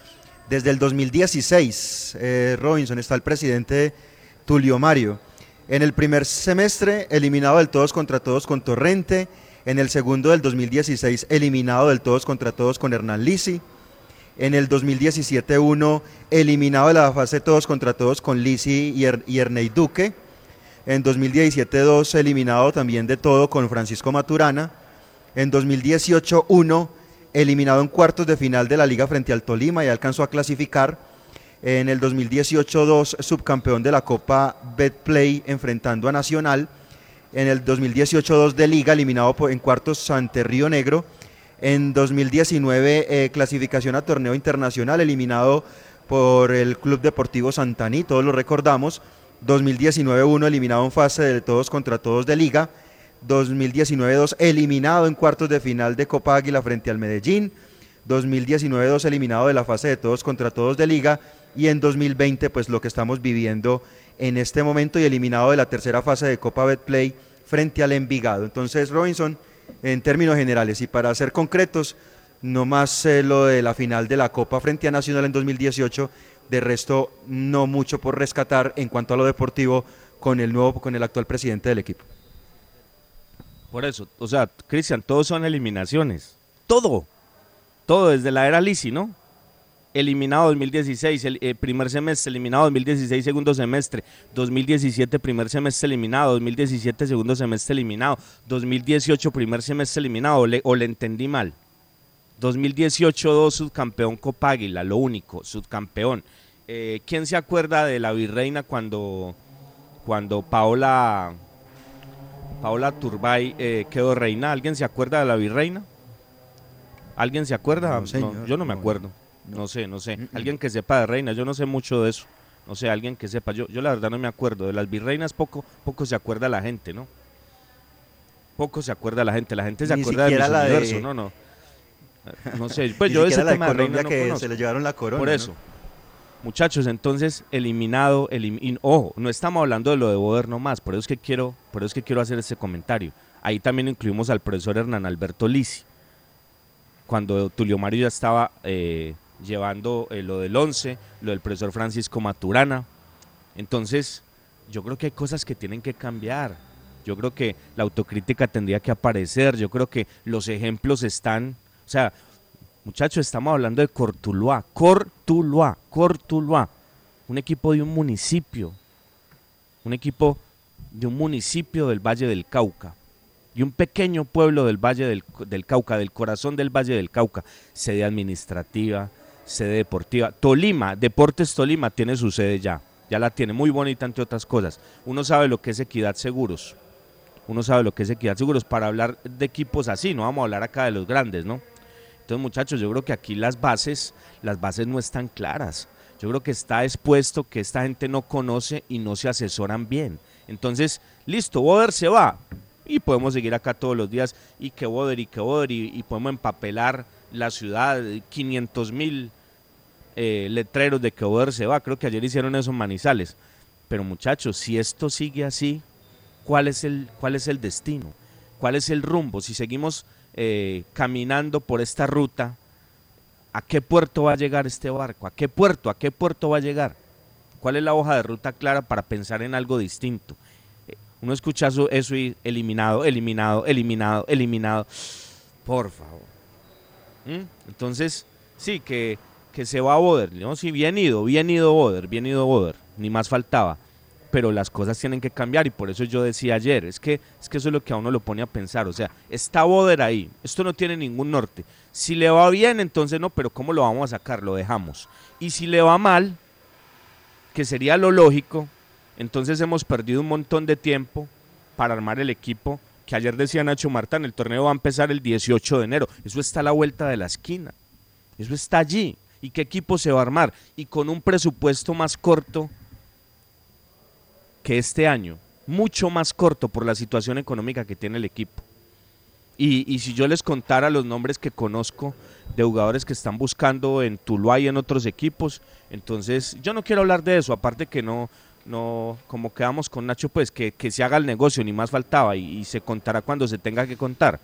Desde el 2016, eh, Robinson está el presidente Tulio Mario. En el primer semestre, eliminado del todos contra todos con Torrente. En el segundo del 2016, eliminado del todos contra todos con Hernán Lisi. En el 2017-1, eliminado de la fase todos contra todos con Lisi y, er Ernei Duque. En 2017-2, eliminado también de todo con Francisco Maturana. En 2018-1, eliminado en cuartos de final de la liga frente al Tolima y alcanzó a clasificar en el 2018-2 subcampeón de la Copa Betplay enfrentando a Nacional, en el 2018-2 de Liga eliminado en cuartos ante Río Negro, en 2019 eh, clasificación a torneo internacional eliminado por el Club Deportivo Santaní, todos lo recordamos, 2019-1 eliminado en fase de todos contra todos de Liga, 2019-2 eliminado en cuartos de final de Copa Águila frente al Medellín, 2019-2 eliminado de la fase de todos contra todos de Liga y en 2020 pues lo que estamos viviendo en este momento y eliminado de la tercera fase de Copa Betplay frente al Envigado. Entonces Robinson, en términos generales. Y para ser concretos, no más eh, lo de la final de la Copa frente a Nacional en 2018, de resto no mucho por rescatar en cuanto a lo deportivo con el nuevo, con el actual presidente del equipo. Por eso, o sea, Cristian, todos son eliminaciones. Todo. Todo desde la era Lisi, ¿no? Eliminado 2016, el eh, primer semestre, eliminado 2016, segundo semestre, 2017, primer semestre eliminado, 2017, segundo semestre eliminado, 2018, primer semestre eliminado, le- o le entendí mal. 2018, dos subcampeón Copa Águila, lo único, subcampeón. Eh, ¿Quién se acuerda de la virreina cuando, cuando Paola, Paola Turbay eh, quedó reina? ¿Alguien se acuerda de la virreina? ¿Alguien se acuerda? No, señor, yo no me acuerdo. No sé, no sé. Alguien que sepa de reina, yo no sé mucho de eso. No sé, alguien que sepa. Yo, yo la verdad no me acuerdo. De las virreinas poco, poco se acuerda la gente, ¿no? Poco se acuerda la gente. La gente se Ni acuerda de la de- no, no. No sé, pues Ni yo de ese la tema de Colombia no que conozco. se le llevaron la corona, Por ¿no? eso. Muchachos, entonces eliminado, elim- y- ojo, no estamos hablando de lo de Boder nomás, por eso es que quiero, por eso es que quiero hacer este comentario. Ahí también incluimos al profesor Hernán Alberto Lisi, cuando Tulio Mario ya estaba eh, llevando eh, lo del 11, lo del profesor Francisco Maturana. Entonces, yo creo que hay cosas que tienen que cambiar. Yo creo que la autocrítica tendría que aparecer. Yo creo que los ejemplos están. O sea, muchachos, estamos hablando de Cortuluá. Cortuluá, Cortuluá. Un equipo de un municipio. Un equipo de un municipio del Valle del Cauca. Y un pequeño pueblo del Valle del, del Cauca, del corazón del Valle del Cauca. Sede administrativa, sede deportiva. Tolima, Deportes Tolima tiene su sede ya. Ya la tiene muy bonita entre otras cosas. Uno sabe lo que es Equidad Seguros. Uno sabe lo que es Equidad Seguros para hablar de equipos así, no vamos a hablar acá de los grandes, ¿no? Entonces, muchachos, yo creo que aquí las bases, las bases no están claras. Yo creo que está expuesto que esta gente no conoce y no se asesoran bien. Entonces, listo, Boder se va. Y podemos seguir acá todos los días y que Boder y que Boder y, y podemos empapelar la ciudad, 500 mil eh, letreros de que Boder se va. Creo que ayer hicieron eso en Manizales. Pero muchachos, si esto sigue así, ¿cuál es el, cuál es el destino? ¿Cuál es el rumbo? Si seguimos eh, caminando por esta ruta, ¿a qué puerto va a llegar este barco? ¿A qué puerto? ¿A qué puerto va a llegar? ¿Cuál es la hoja de ruta clara para pensar en algo distinto? Eh, Uno escucha eso, eso y eliminado, eliminado, eliminado, eliminado. Por favor. ¿Mm? Entonces, sí, que, que se va a Boder. ¿no? Sí, bien ido, bien ido Boder, bien ido Boder. Ni más faltaba. Pero las cosas tienen que cambiar y por eso yo decía ayer, es que, es que eso es lo que a uno lo pone a pensar. O sea, está Boder ahí, esto no tiene ningún norte. Si le va bien, entonces no, pero ¿cómo lo vamos a sacar? Lo dejamos. Y si le va mal, que sería lo lógico, entonces hemos perdido un montón de tiempo para armar el equipo que ayer decía Nacho Martán, el torneo va a empezar el 18 de enero. Eso está a la vuelta de la esquina. Eso está allí. ¿Y qué equipo se va a armar? Y con un presupuesto más corto que este año. Mucho más corto por la situación económica que tiene el equipo. Y, y si yo les contara los nombres que conozco de jugadores que están buscando en Tuluá y en otros equipos, entonces yo no quiero hablar de eso, aparte que no, no como quedamos con Nacho, pues que, que se haga el negocio, ni más faltaba, y, se contará cuando se tenga que contar.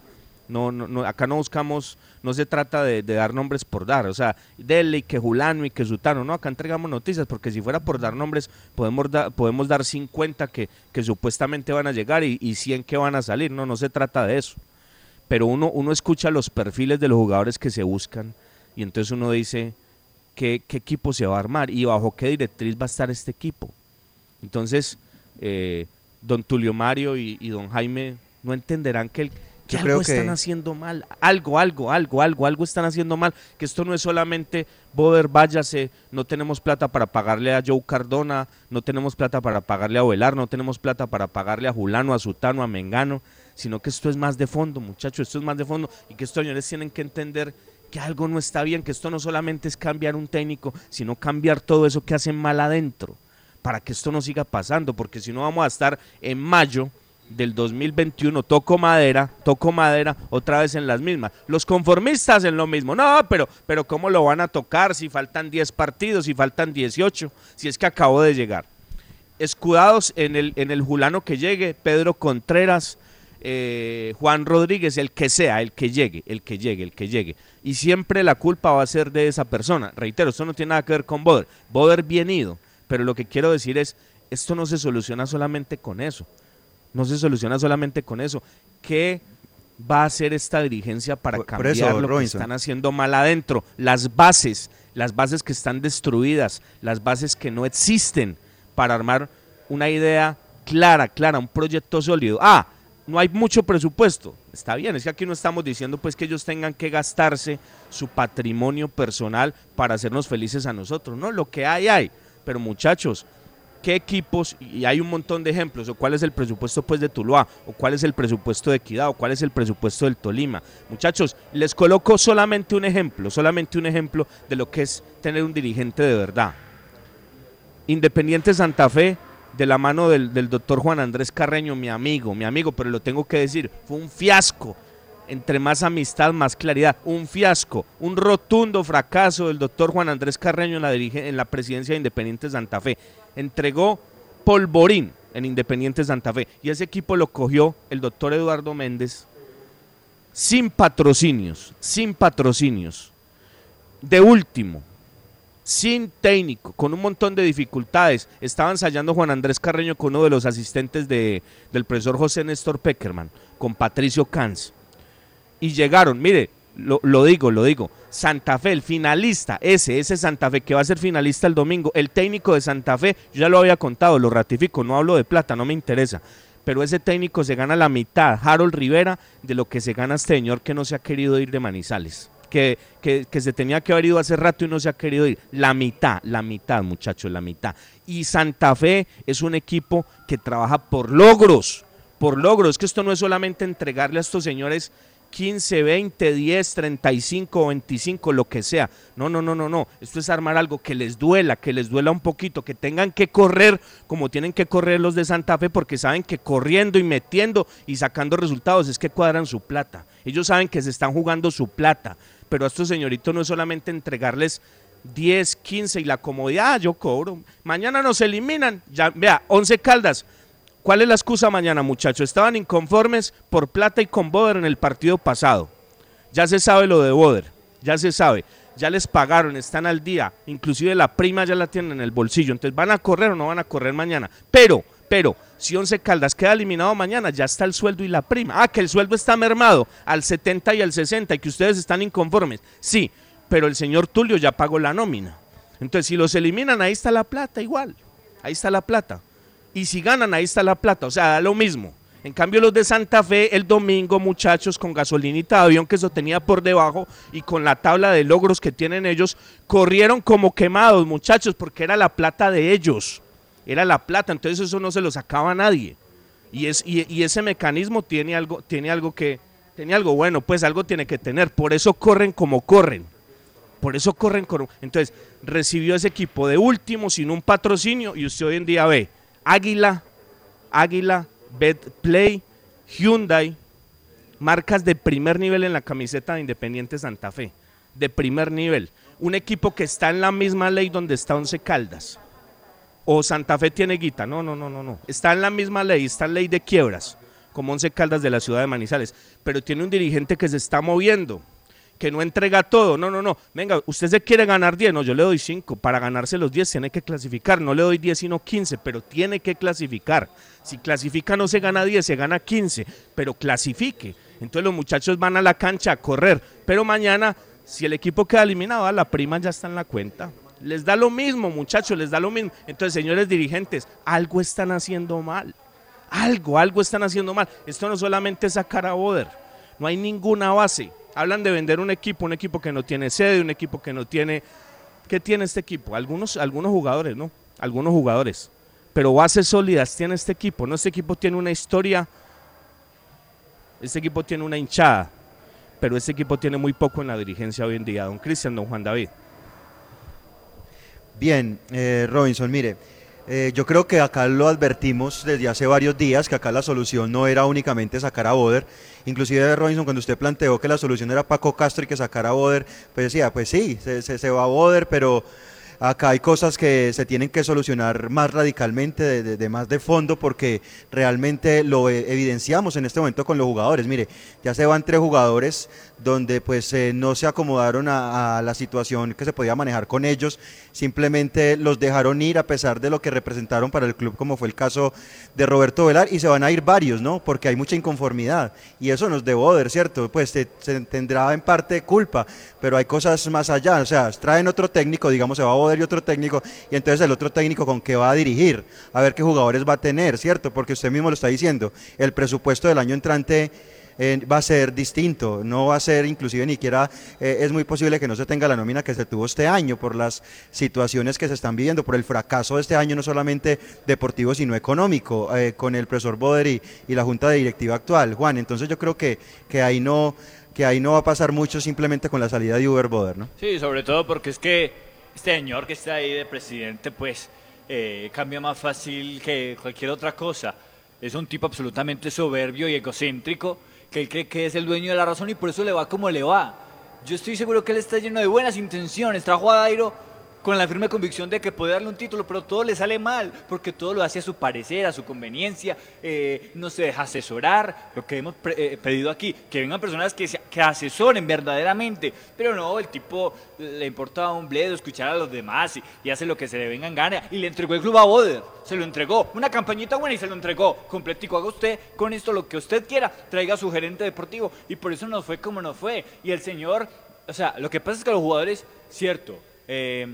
No, no, no, acá no buscamos, no se trata de, dar nombres por dar, o sea, dele y que Julano y que Sutano, no, acá entregamos noticias, porque si fuera por dar nombres, podemos, podemos dar 50 que, que supuestamente van a llegar y, y 100 que van a salir, no, no se trata de eso. Pero uno, uno escucha los perfiles de los jugadores que se buscan y entonces uno dice, ¿qué, qué equipo se va a armar? ¿Y bajo qué directriz va a estar este equipo? Entonces, eh, don Tulio Mario y, y don Jaime no entenderán que, el, que Yo algo creo que- están haciendo mal. Algo, algo, algo, algo, algo están haciendo mal. Que esto no es solamente Boder, váyase, no tenemos plata para pagarle a Joe Cardona, no tenemos plata para pagarle a Ovelar, no tenemos plata para pagarle a Julano, a Sutano, a Mengano, sino que esto es más de fondo, muchachos, esto es más de fondo y que estos señores tienen que entender que algo no está bien, que esto no solamente es cambiar un técnico, sino cambiar todo eso que hacen mal adentro, para que esto no siga pasando, porque si no vamos a estar en mayo del 2021, toco madera, toco madera, otra vez en las mismas. Los conformistas en lo mismo, no, pero, pero ¿cómo lo van a tocar si faltan 10 partidos, si faltan 18, si es que acabo de llegar? Escudados en el, en el Julano que llegue, Pedro Contreras, eh, Juan Rodríguez, el que sea, el que llegue, el que llegue, el que llegue. Y siempre la culpa va a ser de esa persona. Reitero, esto no tiene nada que ver con Boder. Boder bien ido. Pero lo que quiero decir es, esto no se soluciona solamente con eso. No se soluciona solamente con eso. ¿Qué va a hacer esta dirigencia para cambiar eso, lo que están haciendo mal adentro? Las bases, las bases que están destruidas, las bases que no existen para armar una idea clara, clara, un proyecto sólido. Ah, no hay mucho presupuesto. Está bien, es que aquí no estamos diciendo pues que ellos tengan que gastarse su patrimonio personal para hacernos felices a nosotros. No, lo que hay hay. Pero muchachos, ¿qué equipos? Y hay un montón de ejemplos. ¿O cuál es el presupuesto pues de Tuluá? ¿O cuál es el presupuesto de Equidad? ¿O cuál es el presupuesto del Tolima? Muchachos, les coloco solamente un ejemplo, solamente un ejemplo de lo que es tener un dirigente de verdad. Independiente Santa Fe, de la mano del, doctor Juan Andrés Carreño, mi amigo, mi amigo, pero lo tengo que decir, fue un fiasco. Entre más amistad, más claridad. Un fiasco, un rotundo fracaso del doctor Juan Andrés Carreño en la, en la presidencia de Independiente Santa Fe. Entregó polvorín en Independiente Santa Fe. Y ese equipo lo cogió el doctor Eduardo Méndez sin patrocinios, sin patrocinios. De último, sin técnico, con un montón de dificultades. Estaba ensayando Juan Andrés Carreño con uno de los asistentes de- del profesor José Néstor Peckerman, con Patricio Cans. Y llegaron, mire, lo, digo, lo digo, Santa Fe, el finalista, ese, ese Santa Fe que va a ser finalista el domingo, el técnico de Santa Fe, yo ya lo había contado, lo ratifico, no hablo de plata, no me interesa. Pero ese técnico se gana la mitad, Harold Rivera, de lo que se gana este señor que no se ha querido ir de Manizales. Que, que, que se tenía que haber ido hace rato y no se ha querido ir. La mitad, la mitad, muchachos, la mitad. Y Santa Fe es un equipo que trabaja por logros, por logros. Que esto no es solamente entregarle a estos señores 15, 20, 10, 35 o 25, lo que sea. No, no, no, no, no. Esto es armar algo que les duela, que les duela un poquito, que tengan que correr como tienen que correr los de Santa Fe, porque saben que corriendo y metiendo y sacando resultados es que cuadran su plata. Ellos saben que se están jugando su plata, pero a estos señoritos no es solamente entregarles 10, 15 y la comodidad, "Ah, yo cobro. Mañana nos eliminan. Ya, vea, 11 caldas. ¿Cuál es la excusa mañana, muchachos? Estaban inconformes por plata y con Boder en el partido pasado. Ya se sabe lo de Boder, ya se sabe. Ya les pagaron, están al día. Inclusive la prima ya la tienen en el bolsillo. Entonces, ¿van a correr o no van a correr mañana? Pero, pero, si Once Caldas queda eliminado mañana, ya está el sueldo y la prima. Ah, que el sueldo está mermado al 70 y al 60 y que ustedes están inconformes. Sí, pero el señor Tulio ya pagó la nómina. Entonces, si los eliminan, ahí está la plata igual. Ahí está la plata. Y si ganan, ahí está la plata. O sea, da lo mismo. En cambio, los de Santa Fe, el domingo, muchachos, con gasolinita de avión que eso tenía por debajo y con la tabla de logros que tienen ellos, corrieron como quemados, muchachos, porque era la plata de ellos. Era la plata, entonces eso no se lo sacaba a nadie. Y, es, y, y ese mecanismo tiene algo, tiene algo que, tiene algo bueno, pues algo tiene que tener. Por eso corren como corren. Por eso corren como. Entonces, recibió ese equipo de último sin un patrocinio y usted hoy en día ve Águila, Águila, Betplay, Hyundai, marcas de primer nivel en la camiseta de Independiente Santa Fe. De primer nivel. Un equipo que está en la misma ley donde está Once Caldas. O Santa Fe tiene guita. No, no, no, no, no. Está en la misma ley, está en ley de quiebras, como Once Caldas de la ciudad de Manizales. Pero tiene un dirigente que se está moviendo que no entrega todo. No, no, no. Venga, usted se quiere ganar 10. No, yo le doy 5. Para ganarse los 10 tiene que clasificar. No le doy 10 sino 15, pero tiene que clasificar. Si clasifica no se gana 10, se gana 15, pero clasifique. Entonces los muchachos van a la cancha a correr. Pero mañana, si el equipo queda eliminado, ah, la prima ya está en la cuenta. Les da lo mismo, muchachos, les da lo mismo. Entonces, señores dirigentes, algo están haciendo mal. Algo, algo están haciendo mal. Esto no solamente es sacar a Boder. No hay ninguna base. Hablan de vender un equipo, un equipo que no tiene sede, un equipo que no tiene... ¿Qué tiene este equipo? Algunos, algunos jugadores, ¿no? Algunos jugadores. Pero bases sólidas tiene este equipo. No, este equipo tiene una historia. Este equipo tiene una hinchada. Pero este equipo tiene muy poco en la dirigencia hoy en día. Don Cristian, don Juan David. Bien, eh, Robinson, mire, eh, yo creo que acá lo advertimos desde hace varios días, que acá la solución no era únicamente sacar a Boder. Inclusive, Robinson, cuando usted planteó que la solución era Paco Castro y que sacara a Boder, pues decía, pues sí, se, se, va a Boder, pero acá hay cosas que se tienen que solucionar más radicalmente, de, más de fondo, porque realmente lo e- evidenciamos en este momento con los jugadores. Mire, ya se van tres jugadores donde pues eh, no se acomodaron a la situación que se podía manejar con ellos, simplemente los dejaron ir a pesar de lo que representaron para el club, como fue el caso de Roberto Velar, y se van a ir varios, ¿no? Porque hay mucha inconformidad, y eso nos de Boder, ¿cierto? Pues se, tendrá en parte culpa, pero hay cosas más allá, o sea, traen otro técnico, digamos, se va a Boder y otro técnico, y entonces el otro técnico con qué va a dirigir, a ver qué jugadores va a tener, ¿cierto? Porque usted mismo lo está diciendo, el presupuesto del año entrante eh, va a ser distinto, no va a ser inclusive ni siquiera, eh, es muy posible que no se tenga la nómina que se tuvo este año por las situaciones que se están viviendo, por el fracaso de este año no solamente deportivo sino económico, eh, con el profesor Boder y, y la junta de directiva actual, Juan, entonces yo creo que, que ahí no que ahí no va a pasar mucho simplemente con la salida de Uber Boder, ¿no? Sí, sobre todo porque es que este señor que está ahí de presidente, pues eh, cambia más fácil que cualquier otra cosa. Es un tipo absolutamente soberbio y egocéntrico que él cree que es el dueño de la razón y por eso le va como le va. Yo estoy seguro que él está lleno de buenas intenciones. Trajo a Dairo con la firme convicción de que puede darle un título, pero todo le sale mal, porque todo lo hace a su parecer, a su conveniencia, eh, no se deja asesorar, lo que hemos eh, pedido aquí, que vengan personas que, se- que asesoren verdaderamente, pero no, el tipo le importa un bledo escuchar a los demás y, hace lo que se le venga en gana, y le entregó el club a Boder, se lo entregó, una campañita buena y se lo entregó, completico, haga usted con esto lo que usted quiera, traiga a su gerente deportivo, y por eso nos fue como nos fue, y el señor, o sea, lo que pasa es que los jugadores, cierto, eh,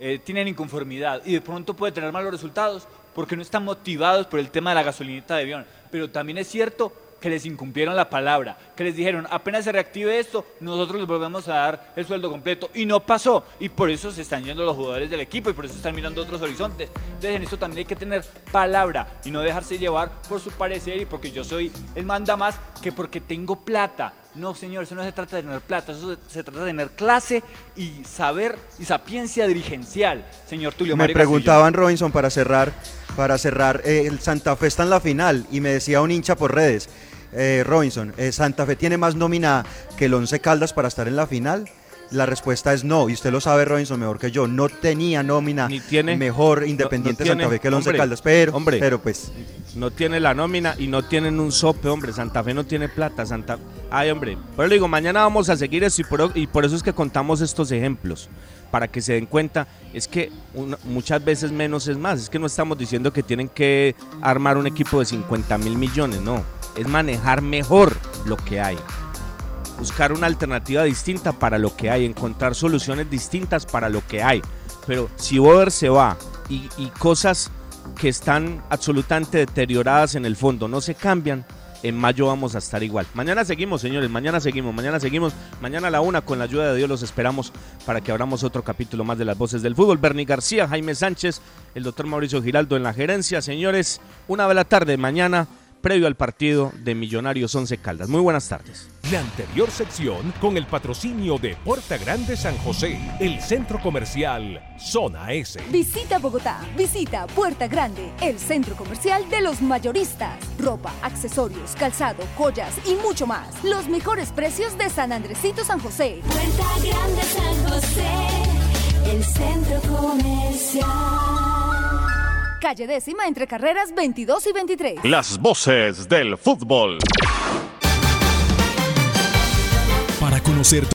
eh, tienen inconformidad y de pronto puede tener malos resultados porque no están motivados por el tema de la gasolineta de avión. Pero también es cierto que les incumplieron la palabra, que les dijeron, apenas se reactive esto, nosotros les volvemos a dar el sueldo completo. Y no pasó. Y por eso se están yendo los jugadores del equipo y por eso están mirando otros horizontes. Entonces en esto también hay que tener palabra y no dejarse llevar por su parecer y porque yo soy el manda más que porque tengo plata. No, señor, eso no se trata de tener plata, eso se, trata de tener clase y saber y sapiencia dirigencial, señor Tulio Me Mario Castillo. preguntaban, Robinson, para cerrar, para cerrar, eh, el Santa Fe está en la final y me decía un hincha por redes, eh, Robinson, eh, ¿Santa Fe tiene más nómina que el Once Caldas para estar en la final? La respuesta es no, y usted lo sabe, Robinson, mejor que yo. No tenía nómina tiene- mejor no- Independiente no tiene- Santa Fe que el Once hombre, Caldas, pero, hombre, pero pues no tiene la nómina y no tienen un sope, hombre. Santa Fe no tiene plata. Santa Ay, hombre. Pero le digo, mañana vamos a seguir esto y por, y por eso es que contamos estos ejemplos. Para que se den cuenta, es que una- muchas veces menos es más. Es que no estamos diciendo que tienen que armar un equipo de 50 mil millones, no. Es manejar mejor lo que hay. Buscar una alternativa distinta para lo que hay, encontrar soluciones distintas para lo que hay. Pero si Boder se va y, y cosas que están absolutamente deterioradas en el fondo no se cambian, en mayo vamos a estar igual. Mañana seguimos, señores, mañana seguimos, mañana seguimos. Mañana a la una, con la ayuda de Dios, los esperamos para que abramos otro capítulo más de las voces del fútbol. Bernie García, Jaime Sánchez, el doctor Mauricio Giraldo en la gerencia. Señores, una de la tarde mañana, previo al partido de Millonarios 11 Caldas. Muy buenas tardes. La anterior sección con el patrocinio de Puerta Grande San José, el centro comercial Zona S. Visita Bogotá, visita Puerta Grande, el centro comercial de los mayoristas. Ropa, accesorios, calzado, joyas y mucho más. Los mejores precios de San Andresito San José. Puerta Grande San José, el centro comercial. Calle décima entre carreras 22 y 23. Las voces del fútbol. Para conocer